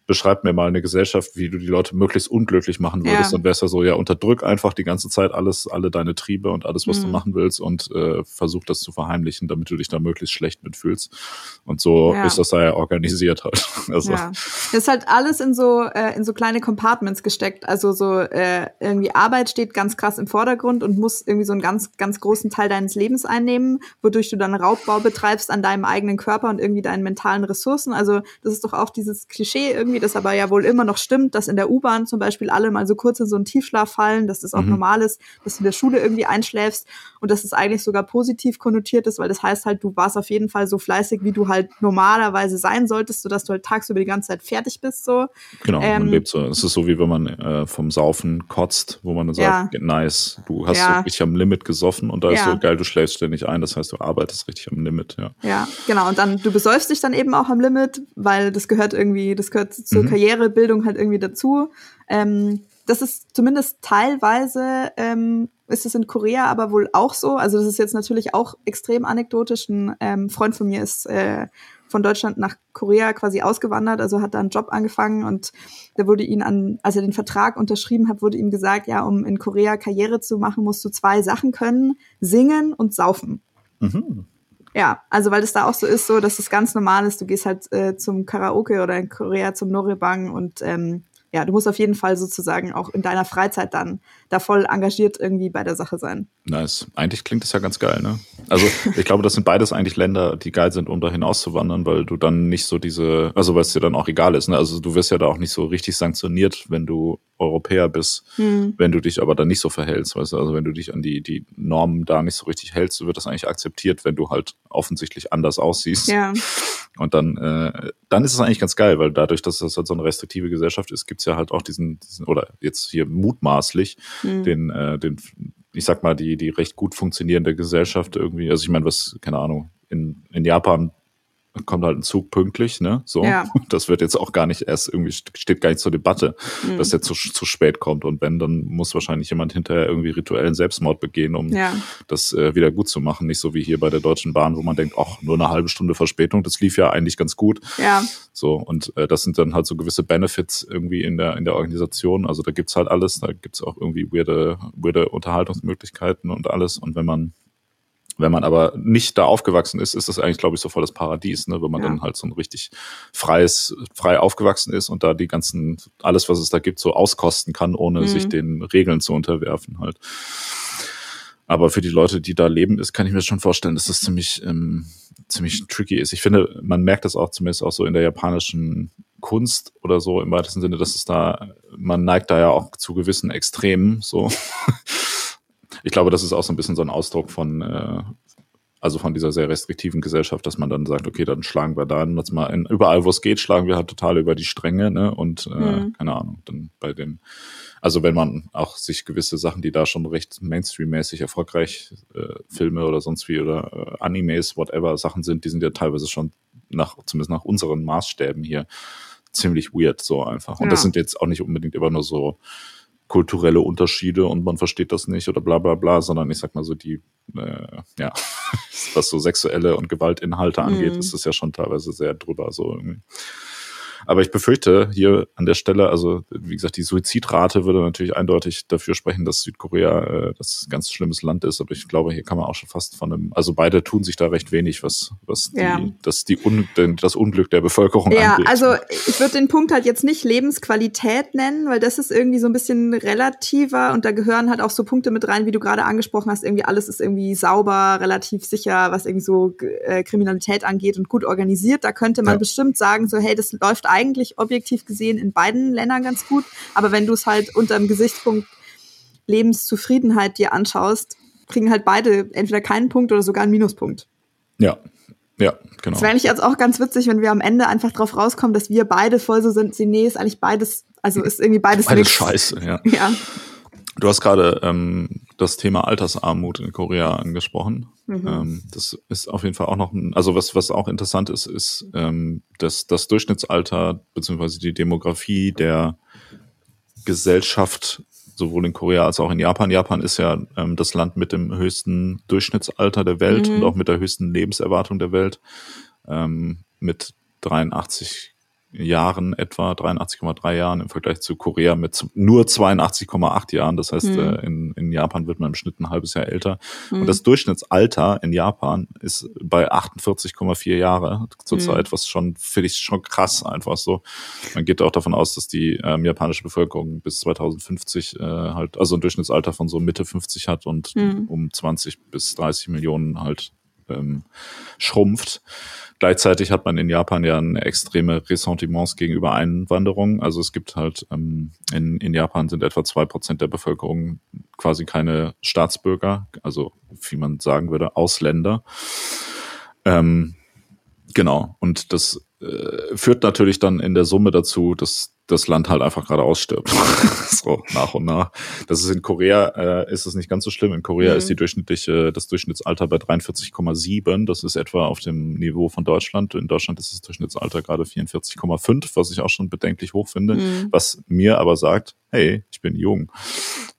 beschreib mir mal eine Gesellschaft, wie du die Leute möglichst unglücklich machen würdest. Ja. Dann wär's ja so, ja, unterdrück einfach die ganze Zeit alles, alle deine Triebe und alles, was mhm. du machen willst und äh, versuch das zu verheimlichen, damit du dich da möglichst schlecht mitfühlst. Und so ja. ist das da ja organisiert halt. (laughs) Also. Ja. Das ist halt alles in so, äh, in so kleine Compartments gesteckt. Also so äh, irgendwie Arbeit steht ganz krass im Vordergrund und muss irgendwie so einen ganz, ganz großen Teil deines Lebens einnehmen, wodurch du dann Raubbau betreibst an deinem eigenen Körper und irgendwie deinen mentalen Ressourcen. Also das ist doch auch dieses Klischee irgendwie irgendwie, das aber ja wohl immer noch stimmt, dass in der U-Bahn zum Beispiel alle mal so kurz in so einen Tiefschlaf fallen, dass das auch mhm. normal ist, dass du in der Schule irgendwie einschläfst und dass es eigentlich sogar positiv konnotiert ist, weil das heißt halt, du warst auf jeden Fall so fleißig, wie du halt normalerweise sein solltest, sodass du halt tagsüber die ganze Zeit fertig bist. So. Genau, ähm, man lebt so. Es ist so, wie wenn man äh, vom Saufen kotzt, wo man dann sagt, ja. nice, du hast ja. so richtig am Limit gesoffen und da ja. ist so geil, du schläfst ständig ein, das heißt, du arbeitest richtig am Limit, ja. Ja, genau. Und dann, du besäufst dich dann eben auch am Limit, weil das gehört irgendwie, das gehört zur mhm. Karrierebildung halt irgendwie dazu. Ähm, das ist zumindest teilweise ähm, ist es in Korea aber wohl auch so. Also das ist jetzt natürlich auch extrem anekdotisch. Ein ähm, Freund von mir ist äh, von Deutschland nach Korea quasi ausgewandert, also hat da einen Job angefangen und da wurde ihm an, als er den Vertrag unterschrieben hat, wurde ihm gesagt, ja, um in Korea Karriere zu machen, musst du zwei Sachen können, singen und saufen. Mhm. Ja, also weil es da auch so ist, so dass es ganz normal ist, du gehst halt äh, zum Karaoke oder in Korea zum Norebang und ähm, ja, du musst auf jeden Fall sozusagen auch in deiner Freizeit dann da voll engagiert irgendwie bei der Sache sein. Nice. Eigentlich klingt das ja ganz geil, ne? Also (laughs) ich glaube, das sind beides eigentlich Länder, die geil sind, um da hinauszuwandern, weil du dann nicht so diese, also weil es dir dann auch egal ist, ne? Also du wirst ja da auch nicht so richtig sanktioniert, wenn du Europäer bist, hm. wenn du dich aber dann nicht so verhältst, weißt du? Also wenn du dich an die, die Normen da nicht so richtig hältst, wird das eigentlich akzeptiert, wenn du halt offensichtlich anders aussiehst. Ja. Und dann, äh, dann ist es eigentlich ganz geil, weil dadurch, dass das halt so eine restriktive Gesellschaft ist, gibt's ja halt auch diesen, diesen oder jetzt hier mutmaßlich mhm. den, äh, den, ich sag mal, die, die recht gut funktionierende Gesellschaft irgendwie. Also ich meine, was, keine Ahnung, in, in Japan kommt halt ein Zug pünktlich, ne? So. Ja. (laughs) Das wird jetzt auch gar nicht erst irgendwie, steht gar nicht zur Debatte, mhm. dass der zu, zu spät kommt. Und wenn, dann muss wahrscheinlich jemand hinterher irgendwie rituellen Selbstmord begehen, um ja. das äh, wieder gut zu machen. Nicht so wie hier bei der Deutschen Bahn, wo man denkt, ach, nur eine halbe Stunde Verspätung, das lief ja eigentlich ganz gut. Ja. So, und äh, das sind dann halt so gewisse Benefits irgendwie in der, in der Organisation. Also da gibt's halt alles, da gibt's auch irgendwie weirde, weirde Unterhaltungsmöglichkeiten und alles. Und wenn man wenn man aber nicht da aufgewachsen ist, ist das eigentlich, glaube ich, so voll das Paradies, ne? wenn man ja. dann halt so ein richtig freies, frei aufgewachsen ist und da die ganzen, alles, was es da gibt, so auskosten kann, ohne mhm. sich den Regeln zu unterwerfen halt. Aber für die Leute, die da leben, ist, kann ich mir schon vorstellen, dass das ziemlich, ähm, ziemlich tricky ist. Ich finde, man merkt das auch zumindest auch so in der japanischen Kunst oder so im weitesten Sinne, dass es da, man neigt da ja auch zu gewissen Extremen, so. Ich glaube, das ist auch so ein bisschen so ein Ausdruck von, äh, also von dieser sehr restriktiven Gesellschaft, dass man dann sagt, okay, dann schlagen wir da jetzt mal in, überall, wo es geht, schlagen wir halt total über die Stränge, ne? Und äh, mhm. keine Ahnung, dann bei den, also wenn man auch sich gewisse Sachen, die da schon recht Mainstream-mäßig erfolgreich äh, Filme oder sonst wie oder äh, Animes, whatever Sachen sind, die sind ja teilweise schon nach, zumindest nach unseren Maßstäben hier ziemlich weird so einfach. Und ja. das sind jetzt auch nicht unbedingt immer nur so kulturelle Unterschiede und man versteht das nicht oder bla bla bla, sondern ich sag mal so die, äh, ja, (laughs) was so sexuelle und Gewaltinhalte angeht, mm. ist es ja schon teilweise sehr drüber so irgendwie. Aber ich befürchte hier an der Stelle, also wie gesagt, die Suizidrate würde natürlich eindeutig dafür sprechen, dass Südkorea äh, das ganz schlimmes Land ist. Aber ich glaube, hier kann man auch schon fast von einem, also beide tun sich da recht wenig, was, was ja. die, das, die Un, das Unglück der Bevölkerung ja, angeht. Ja, also ich würde den Punkt halt jetzt nicht Lebensqualität nennen, weil das ist irgendwie so ein bisschen relativer und da gehören halt auch so Punkte mit rein, wie du gerade angesprochen hast, irgendwie alles ist irgendwie sauber, relativ sicher, was irgendwie so äh, Kriminalität angeht und gut organisiert. Da könnte man ja. bestimmt sagen, so hey, das läuft eigentlich objektiv gesehen in beiden Ländern ganz gut, aber wenn du es halt unter dem Gesichtspunkt Lebenszufriedenheit dir anschaust, kriegen halt beide entweder keinen Punkt oder sogar einen Minuspunkt. Ja, ja, genau. Das wäre eigentlich jetzt auch ganz witzig, wenn wir am Ende einfach drauf rauskommen, dass wir beide voll so sind, nee, ist eigentlich beides, also ist irgendwie beides Beides scheiße, ja. (laughs) Ja. Du hast gerade ähm, das Thema Altersarmut in Korea angesprochen. Mhm. Ähm, das ist auf jeden Fall auch noch, ein, also was, was auch interessant ist, ist, ähm, dass das Durchschnittsalter beziehungsweise die Demografie der Gesellschaft sowohl in Korea als auch in Japan. Japan ist ja ähm, das Land mit dem höchsten Durchschnittsalter der Welt mhm. und auch mit der höchsten Lebenserwartung der Welt. Ähm, mit 83 Jahren etwa, 83,3 Jahren im Vergleich zu Korea mit nur 82,8 Jahren. Das heißt, mhm. äh, in, in Japan wird man im Schnitt ein halbes Jahr älter. Mhm. Und das Durchschnittsalter in Japan ist bei 48,4 Jahre zurzeit, mhm. was schon, finde ich, schon krass einfach so. Man geht auch davon aus, dass die ähm, japanische Bevölkerung bis 2050 äh, halt, also ein Durchschnittsalter von so Mitte 50 hat und mhm. um 20 bis 30 Millionen halt ähm, schrumpft. Gleichzeitig hat man in Japan ja eine extreme Ressentiments gegenüber Einwanderung. Also es gibt halt ähm, in, in Japan sind etwa zwei Prozent der Bevölkerung quasi keine Staatsbürger, also wie man sagen würde, Ausländer. Ähm, genau. Und das äh, führt natürlich dann in der Summe dazu, dass das Land halt einfach gerade ausstirbt. (laughs) so nach und nach. Das ist in Korea äh, ist es nicht ganz so schlimm. In Korea mhm. ist die durchschnittliche, das Durchschnittsalter bei 43,7. Das ist etwa auf dem Niveau von Deutschland. In Deutschland ist das Durchschnittsalter gerade 44,5, was ich auch schon bedenklich hoch finde. Mhm. Was mir aber sagt, hey, ich bin jung.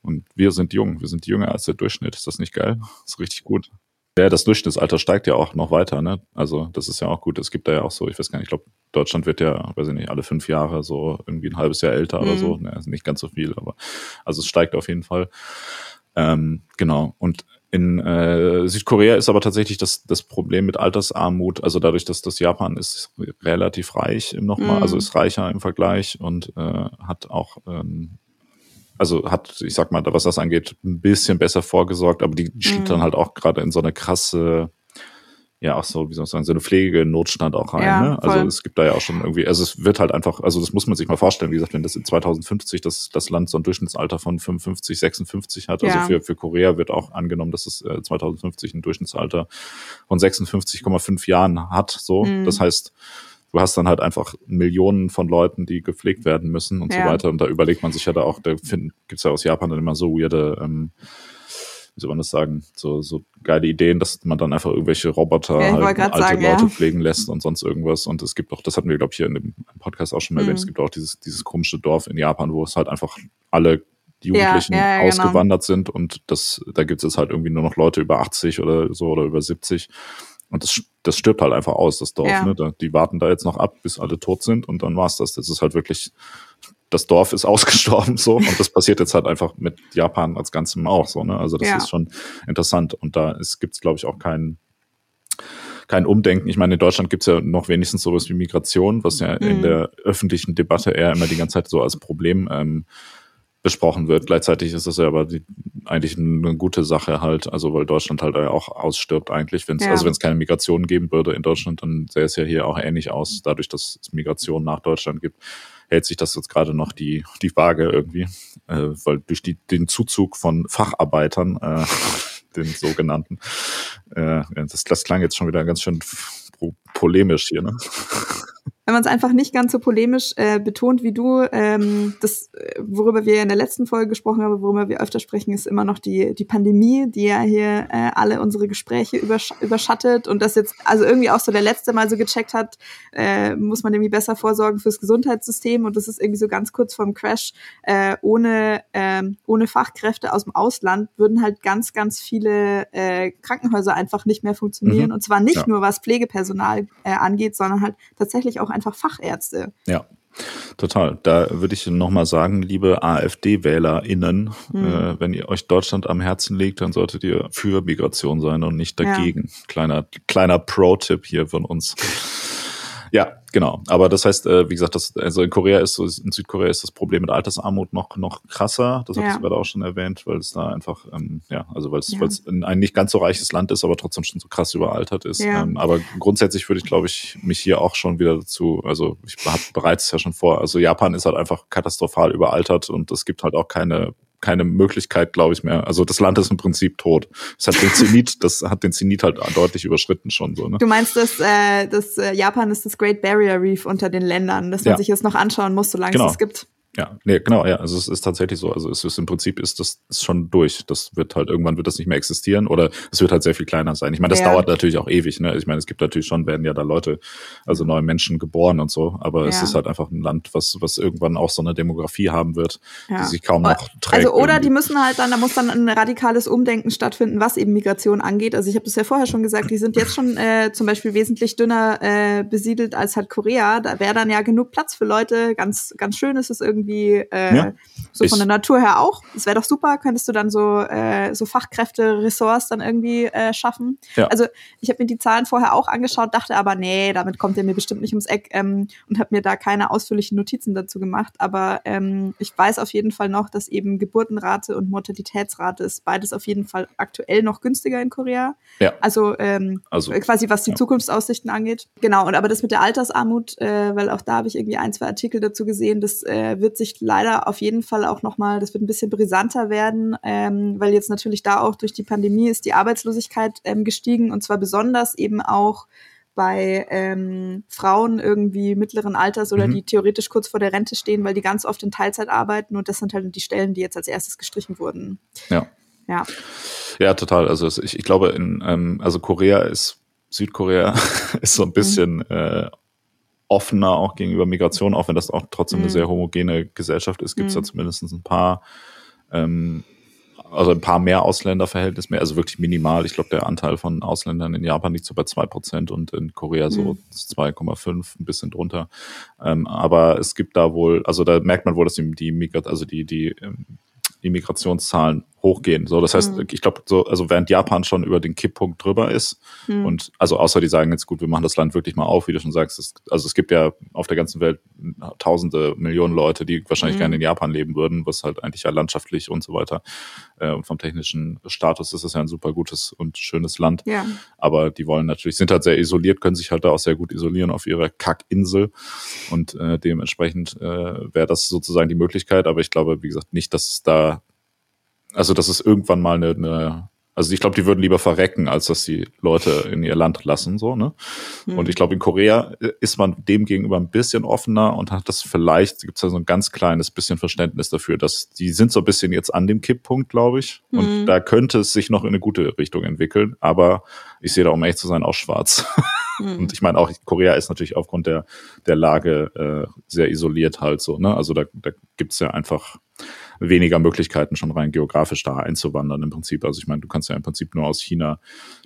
Und wir sind jung. Wir sind jünger als der Durchschnitt. Ist das nicht geil? Das ist richtig gut. Ja, das Durchschnittsalter steigt ja auch noch weiter, ne? Also das ist ja auch gut. Es gibt da ja auch so, ich weiß gar nicht, ich glaube, Deutschland wird ja, weiß ich nicht, alle fünf Jahre so irgendwie ein halbes Jahr älter mhm. oder so. Ne, also nicht ganz so viel, aber also es steigt auf jeden Fall. Ähm, genau. Und in äh, Südkorea ist aber tatsächlich das, das Problem mit Altersarmut, also dadurch, dass das Japan ist relativ reich im nochmal, mhm. also ist reicher im Vergleich und äh, hat auch ähm, also hat, ich sag mal, was das angeht, ein bisschen besser vorgesorgt, aber die steht mhm. dann halt auch gerade in so eine krasse, ja, auch so, wie soll ich sagen, so eine Pflegenotstand auch rein. Ja, ne? Also es gibt da ja auch schon irgendwie, also es wird halt einfach, also das muss man sich mal vorstellen, wie gesagt, wenn das in 2050 das, das Land so ein Durchschnittsalter von 55, 56 hat, also für, für Korea wird auch angenommen, dass es äh, 2050 ein Durchschnittsalter von 56,5 Jahren hat. So, mhm. das heißt, du hast dann halt einfach Millionen von Leuten, die gepflegt werden müssen und ja. so weiter. Und da überlegt man sich ja da auch, da gibt es ja aus Japan dann immer so weirde, ähm, wie soll man das sagen, so, so geile Ideen, dass man dann einfach irgendwelche Roboter ja, halt alte sagen, Leute ja. pflegen lässt und sonst irgendwas. Und es gibt auch, das hatten wir, glaube ich, hier in dem Podcast auch schon mal mhm. erwähnt, es gibt auch dieses, dieses komische Dorf in Japan, wo es halt einfach alle Jugendlichen ja, ja, genau. ausgewandert genau. sind und das, da gibt es halt irgendwie nur noch Leute über 80 oder so oder über 70 und das, das stirbt halt einfach aus, das Dorf. Ja. Ne? Die warten da jetzt noch ab, bis alle tot sind und dann war's das. Das ist halt wirklich, das Dorf ist (laughs) ausgestorben so und das passiert jetzt halt einfach mit Japan als Ganzem auch so. Ne? Also das ja. ist schon interessant und da gibt es, glaube ich, auch keinen kein Umdenken. Ich meine, in Deutschland gibt es ja noch wenigstens sowas wie Migration, was ja mhm. in der öffentlichen Debatte eher immer die ganze Zeit so als Problem ähm, besprochen wird. Gleichzeitig ist das ja aber die, eigentlich eine gute Sache halt, also weil Deutschland halt auch ausstirbt eigentlich, wenn es ja. also wenn es keine Migration geben würde in Deutschland, dann sähe es ja hier auch ähnlich aus, dadurch, dass es Migration nach Deutschland gibt hält sich das jetzt gerade noch die, die Waage irgendwie, äh, weil durch die, den Zuzug von Facharbeitern, äh, (laughs) den sogenannten, äh, das, das klang jetzt schon wieder ganz schön polemisch hier, ne? (laughs) wenn man es einfach nicht ganz so polemisch äh, betont wie du, ähm, das, worüber wir in der letzten Folge gesprochen haben, worüber wir öfter sprechen, ist immer noch die, die Pandemie, die ja hier äh, alle unsere Gespräche übersch überschattet und das jetzt also irgendwie auch so der letzte Mal so gecheckt hat, äh, muss man irgendwie besser vorsorgen fürs Gesundheitssystem und das ist irgendwie so ganz kurz vorm Crash. Äh, ohne, äh, ohne Fachkräfte aus dem Ausland würden halt ganz, ganz viele äh, Krankenhäuser einfach nicht mehr funktionieren mhm. und zwar nicht ja. nur was Pflegepersonal äh, angeht, sondern halt tatsächlich auch einfach Fachärzte. Ja. Total. Da würde ich nochmal sagen, liebe AfD-WählerInnen, hm. äh, wenn ihr euch Deutschland am Herzen legt, dann solltet ihr für Migration sein und nicht dagegen. Ja. Kleiner, kleiner Pro-Tipp hier von uns. Ja, genau. Aber das heißt, äh, wie gesagt, das, also in Korea ist so, in Südkorea ist das Problem mit Altersarmut noch, noch krasser. Das ja. habe ich gerade auch schon erwähnt, weil es da einfach, ähm, ja, also weil es, ja. weil es ein nicht ganz so reiches Land ist, aber trotzdem schon so krass überaltert ist. Ja. Ähm, aber grundsätzlich würde ich, glaube ich, mich hier auch schon wieder dazu, also ich habe bereits ja schon vor, also Japan ist halt einfach katastrophal überaltert und es gibt halt auch keine keine Möglichkeit, glaube ich, mehr. Also das Land ist im Prinzip tot. Es hat den Zenit, (laughs) das hat den Zenit halt deutlich überschritten schon so. Ne? Du meinst, dass, äh, dass äh, Japan ist das Great Barrier Reef unter den Ländern, dass man ja. sich jetzt noch anschauen muss, solange genau. es es gibt. Ja, nee, genau, ja. Also es ist tatsächlich so. Also es ist im Prinzip ist das ist schon durch. Das wird halt irgendwann wird das nicht mehr existieren oder es wird halt sehr viel kleiner sein. Ich meine, das ja. dauert natürlich auch ewig. Ne? Ich meine, es gibt natürlich schon werden ja da Leute, also neue Menschen geboren und so. Aber ja. es ist halt einfach ein Land, was was irgendwann auch so eine Demografie haben wird, ja. die sich kaum noch trägt. Also oder irgendwie. die müssen halt dann, da muss dann ein radikales Umdenken stattfinden, was eben Migration angeht. Also ich habe das ja vorher schon gesagt. Die sind jetzt schon äh, zum Beispiel wesentlich dünner äh, besiedelt als halt Korea. Da wäre dann ja genug Platz für Leute. Ganz ganz schön ist es irgendwie. Äh, so ich, von der Natur her auch. Das wäre doch super, könntest du dann so, äh, so Fachkräfte, Ressorts dann irgendwie äh, schaffen. Ja. Also ich habe mir die Zahlen vorher auch angeschaut, dachte aber, nee, damit kommt er mir bestimmt nicht ums Eck ähm, und habe mir da keine ausführlichen Notizen dazu gemacht. Aber ähm, ich weiß auf jeden Fall noch, dass eben Geburtenrate und Mortalitätsrate ist beides auf jeden Fall aktuell noch günstiger in Korea. Ja. Also, ähm, also quasi was die ja. Zukunftsaussichten angeht. Genau, und aber das mit der Altersarmut, äh, weil auch da habe ich irgendwie ein, zwei Artikel dazu gesehen, das äh, wird sich leider auf jeden Fall auch nochmal, das wird ein bisschen brisanter werden, ähm, weil jetzt natürlich da auch durch die Pandemie ist die Arbeitslosigkeit ähm, gestiegen und zwar besonders eben auch bei ähm, Frauen irgendwie mittleren Alters oder mhm. die theoretisch kurz vor der Rente stehen, weil die ganz oft in Teilzeit arbeiten und das sind halt die Stellen, die jetzt als erstes gestrichen wurden. Ja. Ja. Ja, total. Also ich, ich glaube, in ähm, also Korea ist Südkorea (laughs) ist so ein mhm. bisschen mhm. äh, offener auch gegenüber Migration, auch wenn das auch trotzdem mhm. eine sehr homogene Gesellschaft ist, gibt es mhm. da zumindest ein paar, ähm, also ein paar mehr Ausländerverhältnis mehr, also wirklich minimal. Ich glaube, der Anteil von Ausländern in Japan liegt so bei zwei Prozent und in Korea so mhm. 2,5, ein bisschen drunter. Ähm, aber es gibt da wohl, also da merkt man wohl, dass die, die Migrat, also die, die ähm, die Migrationszahlen hochgehen. So, das heißt, mhm. ich glaube, so, also während Japan schon über den Kipppunkt drüber ist mhm. und also außer die sagen jetzt gut, wir machen das Land wirklich mal auf, wie du schon sagst. Es, also es gibt ja auf der ganzen Welt tausende Millionen Leute, die wahrscheinlich mhm. gerne in Japan leben würden, was halt eigentlich ja landschaftlich und so weiter äh, und vom technischen Status ist es ja ein super gutes und schönes Land. Ja. Aber die wollen natürlich, sind halt sehr isoliert, können sich halt da auch sehr gut isolieren auf ihrer Kackinsel und äh, dementsprechend äh, wäre das sozusagen die Möglichkeit. Aber ich glaube, wie gesagt, nicht, dass es da also das ist irgendwann mal eine, eine also ich glaube, die würden lieber verrecken, als dass die Leute in ihr Land lassen, so, ne? Mhm. Und ich glaube, in Korea ist man dem gegenüber ein bisschen offener und hat das vielleicht, gibt es da so ein ganz kleines bisschen Verständnis dafür, dass die sind so ein bisschen jetzt an dem Kipppunkt, glaube ich. Mhm. Und da könnte es sich noch in eine gute Richtung entwickeln. Aber ich sehe da, um ehrlich zu sein, auch schwarz. Mhm. (laughs) Und ich meine auch, Korea ist natürlich aufgrund der, der Lage äh, sehr isoliert halt so, ne? Also da, da gibt's ja einfach weniger Möglichkeiten, schon rein geografisch da einzuwandern im Prinzip. Also ich meine, du kannst ja im Prinzip nur aus China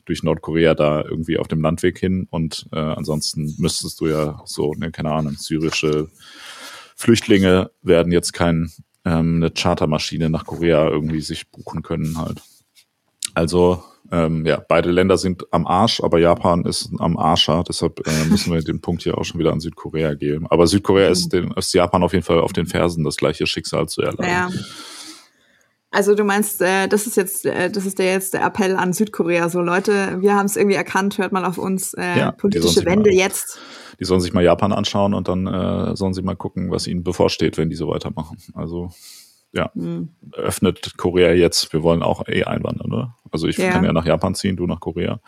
durch Nordkorea da irgendwie auf dem Landweg hin und äh, ansonsten müsstest du ja so, ne, keine Ahnung, syrische Flüchtlinge werden jetzt kein ähm, eine Chartermaschine nach Korea irgendwie sich buchen können halt. Also ähm, ja, beide Länder sind am Arsch, aber Japan ist am Arscher. Deshalb äh, (laughs) müssen wir den Punkt hier auch schon wieder an Südkorea geben. Aber Südkorea mhm. ist, den, ist Japan auf jeden Fall auf den Fersen, das gleiche Schicksal zu erleiden. Ja. Also du meinst, äh, das ist jetzt, äh, das ist der jetzt der Appell an Südkorea. So Leute, wir haben es irgendwie erkannt, hört mal auf uns. Äh, ja, politische Wende mal, jetzt. Die sollen sich mal Japan anschauen und dann äh, sollen sie mal gucken, was ihnen bevorsteht, wenn die so weitermachen. Also ja, mhm. öffnet Korea jetzt. Wir wollen auch eh einwandern, oder? Also ich ja. kann ja nach Japan ziehen, du nach Korea.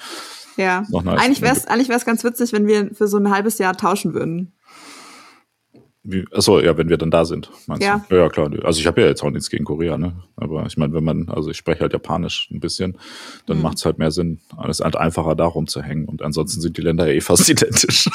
Ja. Nice. Eigentlich wäre es eigentlich wär's ganz witzig, wenn wir für so ein halbes Jahr tauschen würden. Wie, achso, ja, wenn wir dann da sind, meinst ja. du? Ja, klar. Also ich habe ja jetzt auch nichts gegen Korea, ne? Aber ich meine, wenn man, also ich spreche halt Japanisch ein bisschen, dann mhm. macht es halt mehr Sinn. Es ist halt einfacher, da rumzuhängen. Und ansonsten sind die Länder ja eh fast (laughs) identisch.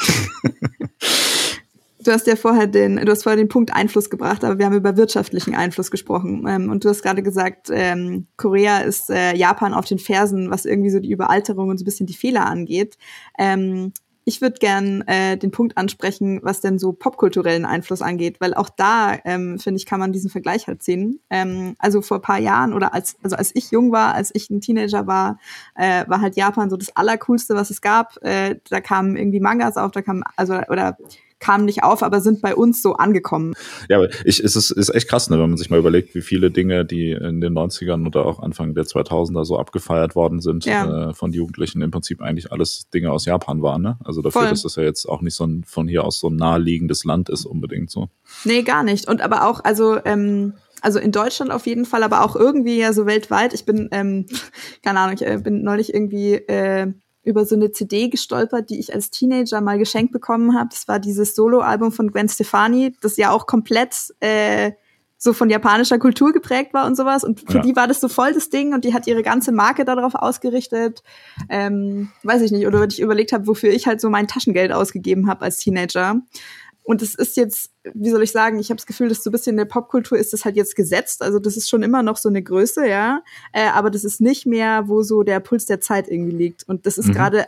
Du hast ja vorher den, du hast vorher den Punkt Einfluss gebracht, aber wir haben über wirtschaftlichen Einfluss gesprochen. Ähm, und du hast gerade gesagt, ähm, Korea ist äh, Japan auf den Fersen, was irgendwie so die Überalterung und so ein bisschen die Fehler angeht. Ähm, ich würde gern äh, den Punkt ansprechen, was denn so popkulturellen Einfluss angeht, weil auch da, ähm, finde ich, kann man diesen Vergleich halt sehen. Ähm, also vor paar Jahren oder als, also als ich jung war, als ich ein Teenager war, äh, war halt Japan so das Allercoolste, was es gab. Äh, da kamen irgendwie Mangas auf, da kamen, also, oder kamen nicht auf, aber sind bei uns so angekommen. Ja, aber ich, es ist, ist echt krass, ne, wenn man sich mal überlegt, wie viele Dinge, die in den 90ern oder auch Anfang der 2000er so abgefeiert worden sind ja. äh, von Jugendlichen, im Prinzip eigentlich alles Dinge aus Japan waren. Ne? Also dafür, Voll. dass das ja jetzt auch nicht so ein, von hier aus so ein naheliegendes Land ist unbedingt so. Nee, gar nicht. Und aber auch, also ähm, also in Deutschland auf jeden Fall, aber auch irgendwie ja so weltweit. Ich bin, ähm, (laughs) keine Ahnung, ich äh, bin neulich irgendwie äh, über so eine CD gestolpert, die ich als Teenager mal geschenkt bekommen habe. Das war dieses Soloalbum von Gwen Stefani, das ja auch komplett äh, so von japanischer Kultur geprägt war und sowas. Und für ja. die war das so voll das Ding und die hat ihre ganze Marke darauf ausgerichtet. Ähm, weiß ich nicht. Oder wenn ich überlegt habe, wofür ich halt so mein Taschengeld ausgegeben habe als Teenager. Und es ist jetzt, wie soll ich sagen, ich habe das Gefühl, dass so ein bisschen in der Popkultur ist das halt jetzt gesetzt. Also das ist schon immer noch so eine Größe, ja. Äh, aber das ist nicht mehr, wo so der Puls der Zeit irgendwie liegt. Und das ist mhm. gerade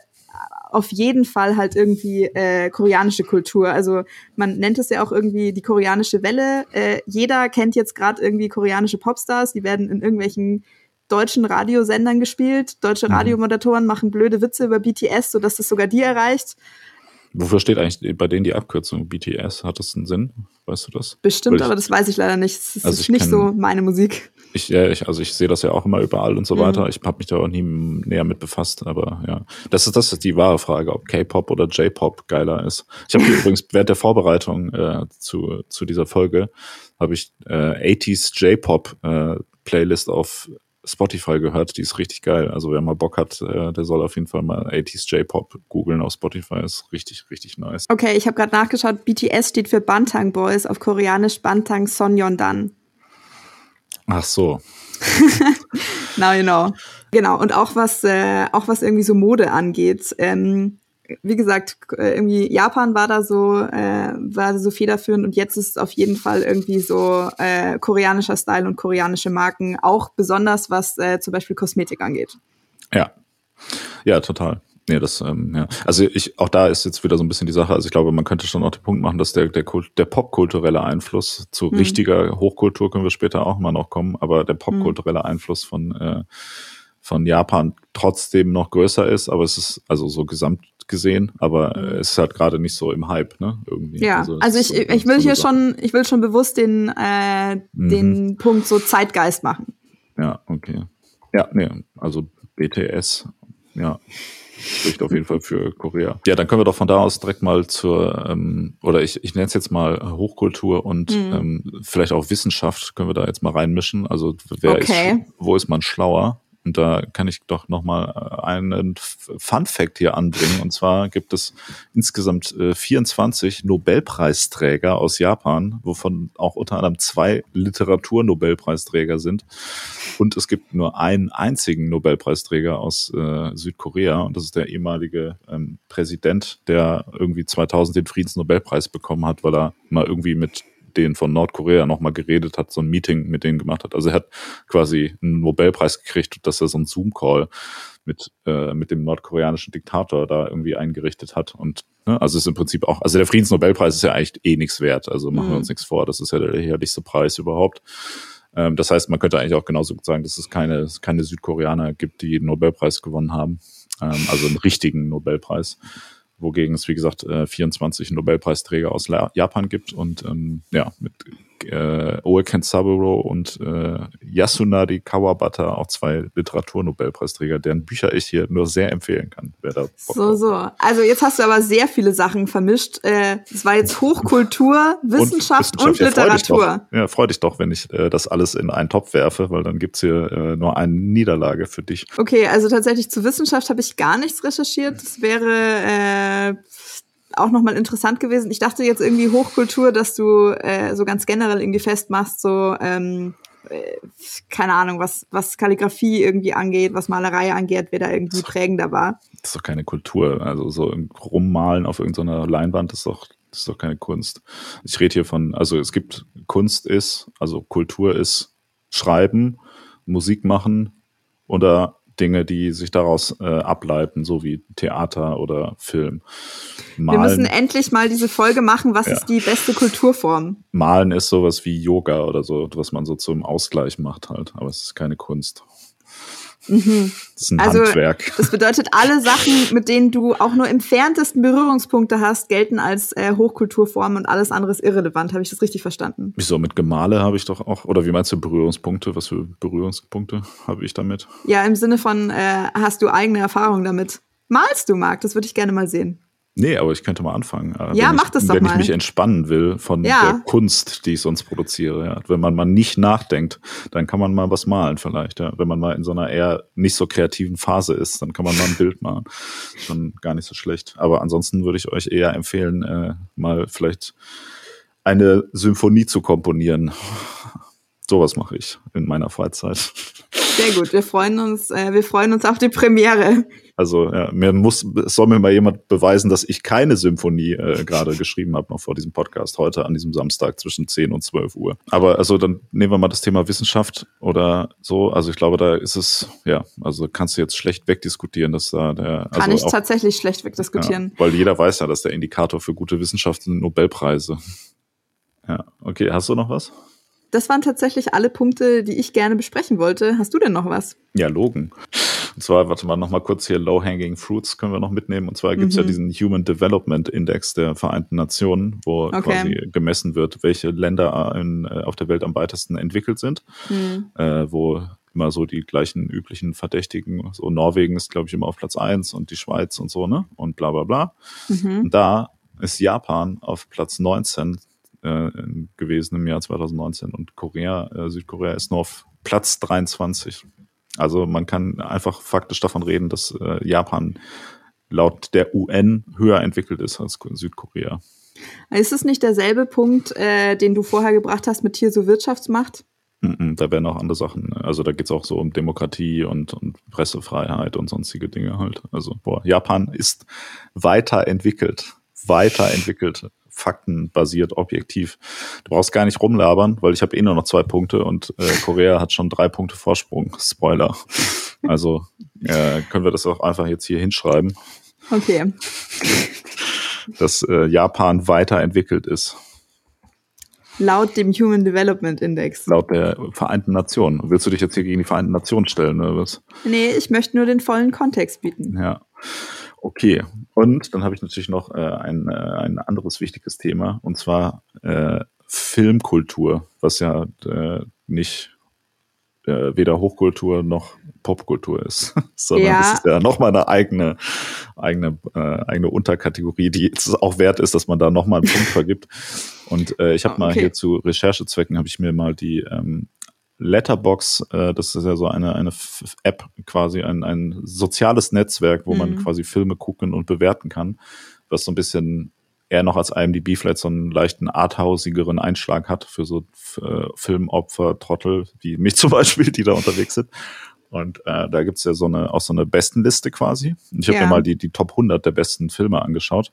auf jeden Fall halt irgendwie äh, koreanische Kultur. Also man nennt es ja auch irgendwie die koreanische Welle. Äh, jeder kennt jetzt gerade irgendwie koreanische Popstars, die werden in irgendwelchen deutschen Radiosendern gespielt. Deutsche mhm. Radiomoderatoren machen blöde Witze über BTS, sodass das sogar die erreicht. Wofür steht eigentlich bei denen die Abkürzung BTS? Hat das einen Sinn? Weißt du das? Bestimmt, ich, aber das weiß ich leider nicht. Das also ist nicht kenn, so meine Musik. Ich, ja, ich, also ich sehe das ja auch immer überall und so mhm. weiter. Ich habe mich da auch nie näher mit befasst, aber ja. Das ist, das ist die wahre Frage, ob K-Pop oder J-Pop geiler ist. Ich habe (laughs) übrigens während der Vorbereitung äh, zu, zu dieser Folge habe ich äh, 80s J-Pop äh, Playlist auf Spotify gehört, die ist richtig geil. Also wer mal Bock hat, äh, der soll auf jeden Fall mal 80s J-Pop googeln auf Spotify, ist richtig, richtig nice. Okay, ich habe gerade nachgeschaut, BTS steht für Bantang Boys, auf Koreanisch Bantang Sonyeondan. Ach so. (laughs) Now you know. Genau, und auch was, äh, auch was irgendwie so Mode angeht. Ähm, wie gesagt, äh, irgendwie Japan war da so, äh, war so federführend und jetzt ist es auf jeden Fall irgendwie so äh, koreanischer Style und koreanische Marken, auch besonders was äh, zum Beispiel Kosmetik angeht. Ja. Ja, total. Nee, das, ähm, ja. Also ich, auch da ist jetzt wieder so ein bisschen die Sache, also ich glaube, man könnte schon auch den Punkt machen, dass der, der, Kult, der popkulturelle Einfluss zu mhm. richtiger Hochkultur können wir später auch mal noch kommen, aber der popkulturelle Einfluss von, äh, von Japan trotzdem noch größer ist, aber es ist also so gesamt gesehen, aber äh, es ist halt gerade nicht so im Hype, ne? Irgendwie. Ja, also, also ich, so ich will hier schon, ich will schon bewusst den, äh, mhm. den Punkt so Zeitgeist machen. Ja, okay. Ja, nee, also BTS, ja, spricht auf jeden Fall für Korea. Ja, dann können wir doch von da aus direkt mal zur, ähm, oder ich, ich nenne es jetzt mal Hochkultur und mhm. ähm, vielleicht auch Wissenschaft können wir da jetzt mal reinmischen. Also wer okay. ist, wo ist man schlauer? Und da kann ich doch nochmal äh, einen Fun Fact hier anbringen. Und zwar gibt es insgesamt 24 äh, Nobelpreisträger aus Japan, wovon auch unter anderem zwei Literaturnobelpreisträger sind. Und es gibt nur einen einzigen Nobelpreisträger aus äh, Südkorea. Und das ist der ehemalige ähm, Präsident, der irgendwie 2000 den Friedensnobelpreis bekommen hat, weil er mal irgendwie mit den von Nordkorea nochmal geredet hat, so ein Meeting mit denen gemacht hat. Also er hat quasi einen Nobelpreis gekriegt, dass er so einen Zoom-Call mit, äh, mit dem nordkoreanischen Diktator da irgendwie eingerichtet hat. Und ne, also ist im Prinzip auch, also der Friedensnobelpreis ist ja eigentlich eh nichts wert. Also machen mhm. wir uns nichts vor. Das ist ja der herrlichste Preis überhaupt. Ähm, das heißt, man könnte eigentlich auch genauso sagen, dass es keine, keine Südkoreaner gibt, die den Nobelpreis gewonnen haben. Ähm, also einen richtigen Nobelpreis wogegen es, wie gesagt, 24 äh, Nobelpreisträger aus Japan gibt und ähm, ja, mit äh, Oe Saburo und äh, Yasunari Kawabata, auch zwei Literaturnobelpreisträger, deren Bücher ich hier nur sehr empfehlen kann. Wer da so, so. Also jetzt hast du aber sehr viele Sachen vermischt. Äh, war jetzt Hochkultur, Wissenschaft und, Wissenschaft. und ja, Literatur. Freu ja, freu dich doch, wenn ich äh, das alles in einen Topf werfe, weil dann gibt's hier äh, nur eine Niederlage für dich. Okay, also tatsächlich zu Wissenschaft habe ich gar nichts recherchiert. Das wäre äh, auch nochmal interessant gewesen. Ich dachte jetzt irgendwie Hochkultur, dass du äh, so ganz generell irgendwie festmachst, so ähm, äh, keine Ahnung, was, was Kalligrafie irgendwie angeht, was Malerei angeht, wer da irgendwie prägender war. Das ist doch keine Kultur. Also so rummalen auf irgendeiner Leinwand ist doch, das ist doch keine Kunst. Ich rede hier von, also es gibt Kunst ist, also Kultur ist Schreiben, Musik machen oder Dinge, die sich daraus äh, ableiten, so wie Theater oder Film. Malen, Wir müssen endlich mal diese Folge machen, was ja. ist die beste Kulturform? Malen ist sowas wie Yoga oder so, was man so zum Ausgleich macht halt, aber es ist keine Kunst. Mhm. Das ist ein also, Handwerk. Das bedeutet, alle Sachen, mit denen du auch nur entferntesten Berührungspunkte hast, gelten als äh, Hochkulturform und alles andere ist irrelevant. Habe ich das richtig verstanden? Wieso? Mit Gemale habe ich doch auch, oder wie meinst du Berührungspunkte? Was für Berührungspunkte habe ich damit? Ja, im Sinne von, äh, hast du eigene Erfahrungen damit? Malst du, Marc? Das würde ich gerne mal sehen. Nee, aber ich könnte mal anfangen. Äh, ja, mach ich, das doch wenn mal. Wenn ich mich entspannen will von ja. der Kunst, die ich sonst produziere. Ja. Wenn man mal nicht nachdenkt, dann kann man mal was malen vielleicht. Ja. Wenn man mal in so einer eher nicht so kreativen Phase ist, dann kann man mal ein Bild (laughs) malen. Schon gar nicht so schlecht. Aber ansonsten würde ich euch eher empfehlen, äh, mal vielleicht eine Symphonie zu komponieren. Sowas mache ich in meiner Freizeit. Sehr gut, wir freuen uns, äh, wir freuen uns auf die Premiere. Also ja, mir muss, es soll mir mal jemand beweisen, dass ich keine Symphonie äh, gerade geschrieben habe, noch vor diesem Podcast, heute an diesem Samstag zwischen 10 und 12 Uhr. Aber also dann nehmen wir mal das Thema Wissenschaft oder so. Also ich glaube, da ist es, ja, also kannst du jetzt schlecht wegdiskutieren, dass da der. Also Kann ich auch, tatsächlich schlecht wegdiskutieren. Ja, weil jeder weiß ja, dass der Indikator für gute Wissenschaft sind Nobelpreise. Ja, okay, hast du noch was? Das waren tatsächlich alle Punkte, die ich gerne besprechen wollte. Hast du denn noch was? Ja, Logen. Und zwar, warte mal, noch mal kurz hier Low-Hanging Fruits können wir noch mitnehmen. Und zwar gibt's mhm. ja diesen Human Development Index der Vereinten Nationen, wo okay. quasi gemessen wird, welche Länder in, äh, auf der Welt am weitesten entwickelt sind, mhm. äh, wo immer so die gleichen üblichen Verdächtigen, so Norwegen ist, glaube ich, immer auf Platz eins und die Schweiz und so, ne? Und bla bla bla. Mhm. Und da ist Japan auf Platz 19 äh, gewesen im Jahr 2019 und Korea, äh, Südkorea ist nur auf Platz 23. Also man kann einfach faktisch davon reden, dass äh, Japan laut der UN höher entwickelt ist als Südkorea. Ist es nicht derselbe Punkt, äh, den du vorher gebracht hast mit hier so Wirtschaftsmacht? Da werden auch andere Sachen. Also da geht es auch so um Demokratie und, und Pressefreiheit und sonstige Dinge halt. Also boah, Japan ist weiterentwickelt. Weiterentwickelt faktenbasiert, objektiv. Du brauchst gar nicht rumlabern, weil ich habe eh nur noch zwei Punkte und äh, Korea hat schon drei Punkte Vorsprung. Spoiler. Also äh, können wir das auch einfach jetzt hier hinschreiben. Okay. Dass äh, Japan weiterentwickelt ist. Laut dem Human Development Index. Laut der Vereinten Nationen. Willst du dich jetzt hier gegen die Vereinten Nationen stellen, oder was? Nee, ich möchte nur den vollen Kontext bieten. Ja. Okay, und dann habe ich natürlich noch äh, ein, äh, ein anderes wichtiges Thema, und zwar äh, Filmkultur, was ja äh, nicht äh, weder Hochkultur noch Popkultur ist, (laughs) sondern ja. das ist ja nochmal eine eigene, eigene, äh, eigene Unterkategorie, die es auch wert ist, dass man da nochmal einen Punkt vergibt. Und äh, ich habe okay. mal hier zu Recherchezwecken, habe ich mir mal die ähm, Letterbox, äh, das ist ja so eine, eine App, quasi ein, ein soziales Netzwerk, wo mhm. man quasi Filme gucken und bewerten kann, was so ein bisschen eher noch als IMDb vielleicht so einen leichten arthausigeren Einschlag hat für so äh, Filmopfer, Trottel, wie mich (laughs) zum Beispiel, die da unterwegs sind. Und äh, da gibt's ja so eine, auch so eine Bestenliste quasi. Ich habe ja. mir mal die, die Top 100 der besten Filme angeschaut.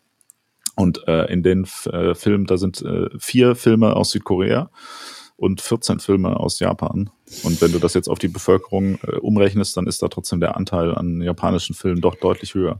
Und äh, in den äh, Filmen, da sind äh, vier Filme aus Südkorea und 14 Filme aus Japan. Und wenn du das jetzt auf die Bevölkerung äh, umrechnest, dann ist da trotzdem der Anteil an japanischen Filmen doch deutlich höher.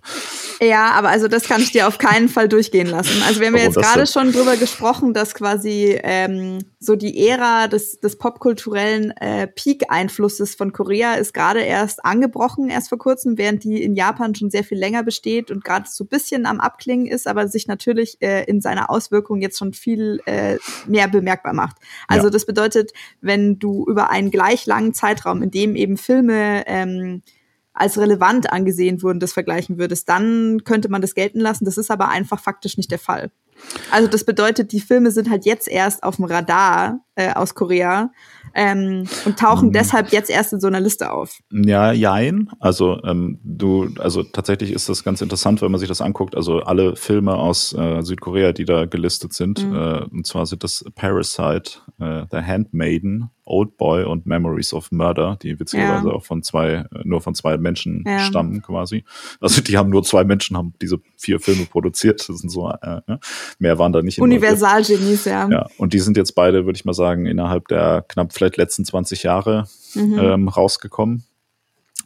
Ja, aber also das kann ich dir auf keinen Fall durchgehen lassen. Also wir haben ja jetzt gerade schon drüber gesprochen, dass quasi ähm, so die Ära des, des popkulturellen äh, Peak-Einflusses von Korea ist gerade erst angebrochen, erst vor kurzem, während die in Japan schon sehr viel länger besteht und gerade so bisschen am Abklingen ist, aber sich natürlich äh, in seiner Auswirkung jetzt schon viel äh, mehr bemerkbar macht. Also ja. das bedeutet, wenn du über einen gleich langen Zeitraum, in dem eben Filme ähm, als relevant angesehen wurden, das vergleichen würdest, dann könnte man das gelten lassen. Das ist aber einfach faktisch nicht der Fall. Also das bedeutet, die Filme sind halt jetzt erst auf dem Radar äh, aus Korea ähm, und tauchen mhm. deshalb jetzt erst in so einer Liste auf. Ja, jein. Also ähm, du, also tatsächlich ist das ganz interessant, wenn man sich das anguckt. Also alle Filme aus äh, Südkorea, die da gelistet sind, mhm. äh, und zwar sind das Parasite, äh, The Handmaiden, Old Boy und Memories of Murder, die witzigerweise ja. auch von zwei, nur von zwei Menschen ja. stammen quasi. Also die haben nur zwei Menschen, haben diese vier Filme produziert. Das sind so, äh, ne? mehr waren da nicht. Universalgenies, ja. Ja, und die sind jetzt beide, würde ich mal sagen, innerhalb der knapp vielleicht letzten 20 Jahre mhm. ähm, rausgekommen.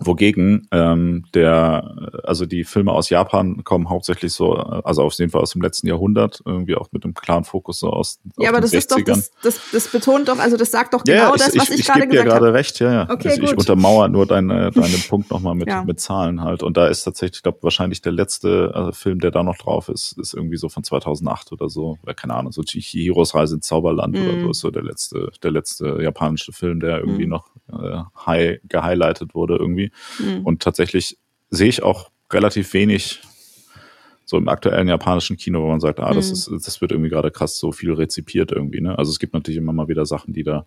Wogegen ähm, der, also die Filme aus Japan kommen hauptsächlich so, also auf jeden Fall aus dem letzten Jahrhundert, irgendwie auch mit einem klaren Fokus so aus. Ja, aber das 60ern. ist doch, das, das, das betont doch, also das sagt doch genau ja, ich, das, was ich, ich, ich gerade gesagt habe. Ich gebe dir gerade recht, ja, ja. Okay, ich, gut. ich untermauere nur deine, deinen (laughs) Punkt nochmal mit, ja. mit Zahlen halt. Und da ist tatsächlich, ich glaube, wahrscheinlich der letzte also Film, der da noch drauf ist, ist irgendwie so von 2008 oder so, oder keine Ahnung, so Chihiros Reise ins Zauberland mm. oder so mhm. ist so der letzte, der letzte japanische Film, der irgendwie mm. noch äh, high gehighlightet wurde irgendwie. Mm. Und tatsächlich sehe ich auch relativ wenig so im aktuellen japanischen Kino, wo man sagt, ah, das mhm. ist, das wird irgendwie gerade krass so viel rezipiert irgendwie. Ne? Also es gibt natürlich immer mal wieder Sachen, die da,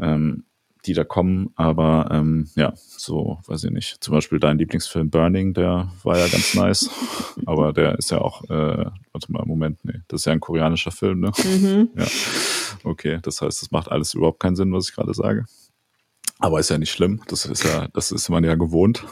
ähm, die da kommen, aber ähm, ja, so weiß ich nicht. Zum Beispiel dein Lieblingsfilm Burning, der war ja ganz nice, (laughs) aber der ist ja auch, äh, warte mal, Moment, nee, das ist ja ein koreanischer Film, ne? Mhm. Ja, okay, das heißt, das macht alles überhaupt keinen Sinn, was ich gerade sage. Aber ist ja nicht schlimm. Das ist ja, das ist man ja gewohnt.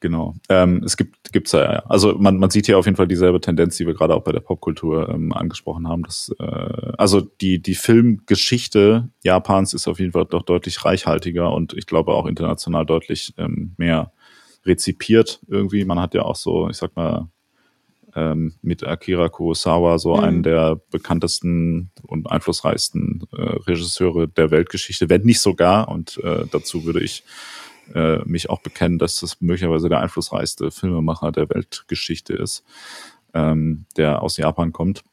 Genau. Ähm, es gibt gibt's ja, also man, man sieht hier auf jeden Fall dieselbe Tendenz, die wir gerade auch bei der Popkultur ähm, angesprochen haben. Dass, äh, also die die Filmgeschichte Japans ist auf jeden Fall doch deutlich reichhaltiger und ich glaube auch international deutlich ähm, mehr rezipiert irgendwie. Man hat ja auch so, ich sag mal, ähm, mit Akira Kurosawa, so mhm. einen der bekanntesten und einflussreichsten äh, Regisseure der Weltgeschichte, wenn nicht sogar. Und äh, dazu würde ich äh, mich auch bekennen, dass das möglicherweise der einflussreichste Filmemacher der Weltgeschichte ist, ähm, der aus Japan kommt.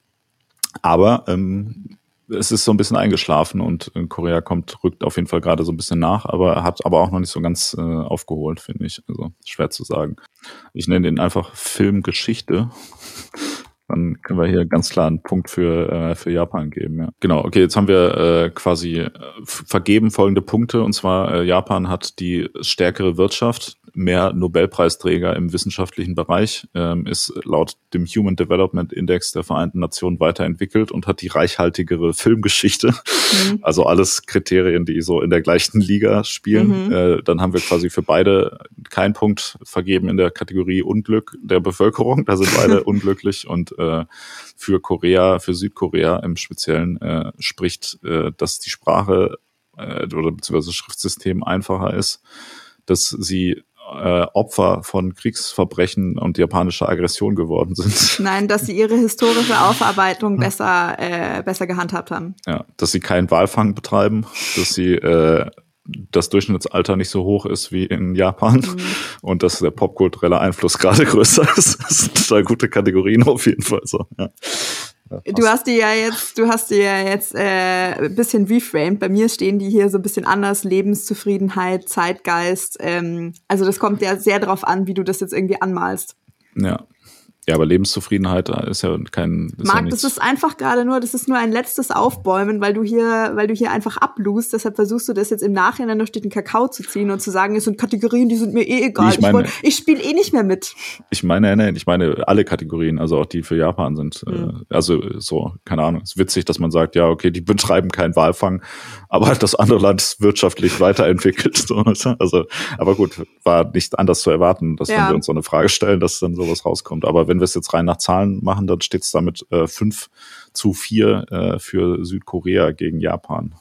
Aber ähm, es ist so ein bisschen eingeschlafen und Korea kommt, rückt auf jeden Fall gerade so ein bisschen nach, aber hat aber auch noch nicht so ganz äh, aufgeholt, finde ich. Also schwer zu sagen. Ich nenne den einfach Filmgeschichte. (laughs) Dann können wir hier ganz klar einen Punkt für, äh, für Japan geben. Ja. Genau, okay, jetzt haben wir äh, quasi äh, vergeben folgende Punkte. Und zwar, äh, Japan hat die stärkere Wirtschaft, mehr Nobelpreisträger im wissenschaftlichen Bereich, ähm, ist laut dem Human Development Index der Vereinten Nationen weiterentwickelt und hat die reichhaltigere Filmgeschichte. Mhm. Also alles Kriterien, die so in der gleichen Liga spielen. Mhm. Äh, dann haben wir quasi für beide keinen Punkt vergeben in der Kategorie Unglück der Bevölkerung. Da sind beide (laughs) unglücklich und äh, für Korea, für Südkorea im Speziellen äh, spricht, äh, dass die Sprache äh, oder beziehungsweise das Schriftsystem einfacher ist, dass sie äh, Opfer von Kriegsverbrechen und japanischer Aggression geworden sind. Nein, dass sie ihre historische (laughs) Aufarbeitung besser, äh, besser gehandhabt haben. Ja, dass sie keinen Walfang betreiben, dass sie äh, das Durchschnittsalter nicht so hoch ist wie in Japan mhm. und dass der popkulturelle Einfluss gerade (laughs) größer ist. Das sind total gute Kategorien auf jeden Fall. So, ja. Du hast die ja jetzt, du hast die ja jetzt äh, ein bisschen reframed. Bei mir stehen die hier so ein bisschen anders. Lebenszufriedenheit, Zeitgeist. Ähm, also das kommt ja sehr darauf an, wie du das jetzt irgendwie anmalst. Ja. Ja, aber Lebenszufriedenheit ist ja kein. Ist Marc, ja das ist einfach gerade nur, das ist nur ein letztes Aufbäumen, weil du hier, weil du hier einfach ablust. Deshalb versuchst du das jetzt im Nachhinein noch durch den Kakao zu ziehen und zu sagen, es sind Kategorien, die sind mir eh egal. Ich, meine, ich, ich spiele eh nicht mehr mit. Ich meine, nein, ich meine alle Kategorien, also auch die für Japan sind. Mhm. Äh, also so, keine Ahnung. Es ist witzig, dass man sagt, ja, okay, die betreiben keinen Walfang, aber (laughs) das andere Land ist wirtschaftlich weiterentwickelt. So, also, aber gut, war nicht anders zu erwarten, dass ja. wenn wir uns so eine Frage stellen, dass dann sowas rauskommt. Aber wenn wir es jetzt rein nach Zahlen machen, dann steht es damit äh, 5 zu 4 äh, für Südkorea gegen Japan.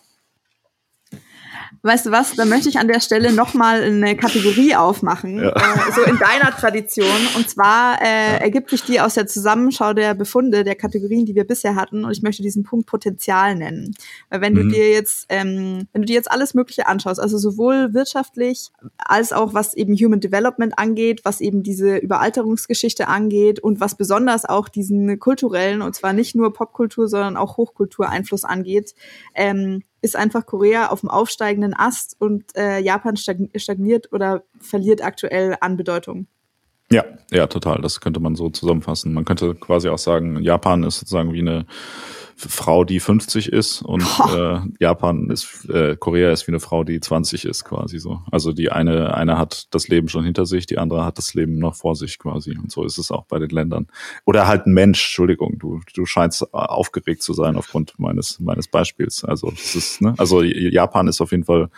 Weißt du was, da möchte ich an der Stelle nochmal eine Kategorie aufmachen, ja. äh, so in deiner Tradition. Und zwar äh, ja. ergibt sich die aus der Zusammenschau der Befunde der Kategorien, die wir bisher hatten. Und ich möchte diesen Punkt Potenzial nennen. Weil wenn mhm. du dir jetzt, ähm, wenn du dir jetzt alles Mögliche anschaust, also sowohl wirtschaftlich als auch was eben Human Development angeht, was eben diese Überalterungsgeschichte angeht und was besonders auch diesen kulturellen, und zwar nicht nur Popkultur, sondern auch Hochkultureinfluss angeht, ähm, ist einfach Korea auf dem aufsteigenden Ast und äh, Japan stagniert oder verliert aktuell an Bedeutung. Ja, ja, total. Das könnte man so zusammenfassen. Man könnte quasi auch sagen, Japan ist sozusagen wie eine Frau, die 50 ist und äh, Japan ist, äh, Korea ist wie eine Frau, die 20 ist quasi so. Also die eine, eine hat das Leben schon hinter sich, die andere hat das Leben noch vor sich quasi. Und so ist es auch bei den Ländern. Oder halt ein Mensch, Entschuldigung, du, du scheinst aufgeregt zu sein aufgrund meines, meines Beispiels. Also das ist, ne? Also Japan ist auf jeden Fall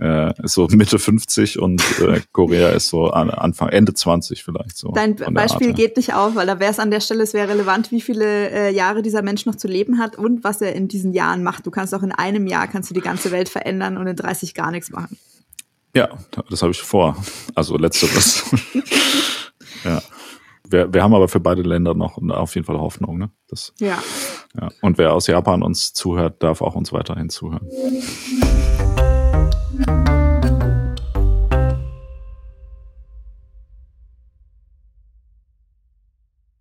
äh, ist so Mitte 50 und äh, Korea ist so Anfang, Ende 20 vielleicht so. Dein Beispiel geht nicht auf, weil da wäre es an der Stelle, es wäre relevant, wie viele äh, Jahre dieser Mensch noch zu leben hat und was er in diesen Jahren macht. Du kannst auch in einem Jahr kannst du die ganze Welt verändern und in 30 gar nichts machen. Ja, das habe ich vor. Also letzteres. (laughs) ja. Wir, wir haben aber für beide Länder noch auf jeden Fall Hoffnung. Ne? Das, ja. ja. Und wer aus Japan uns zuhört, darf auch uns weiterhin zuhören. Bye.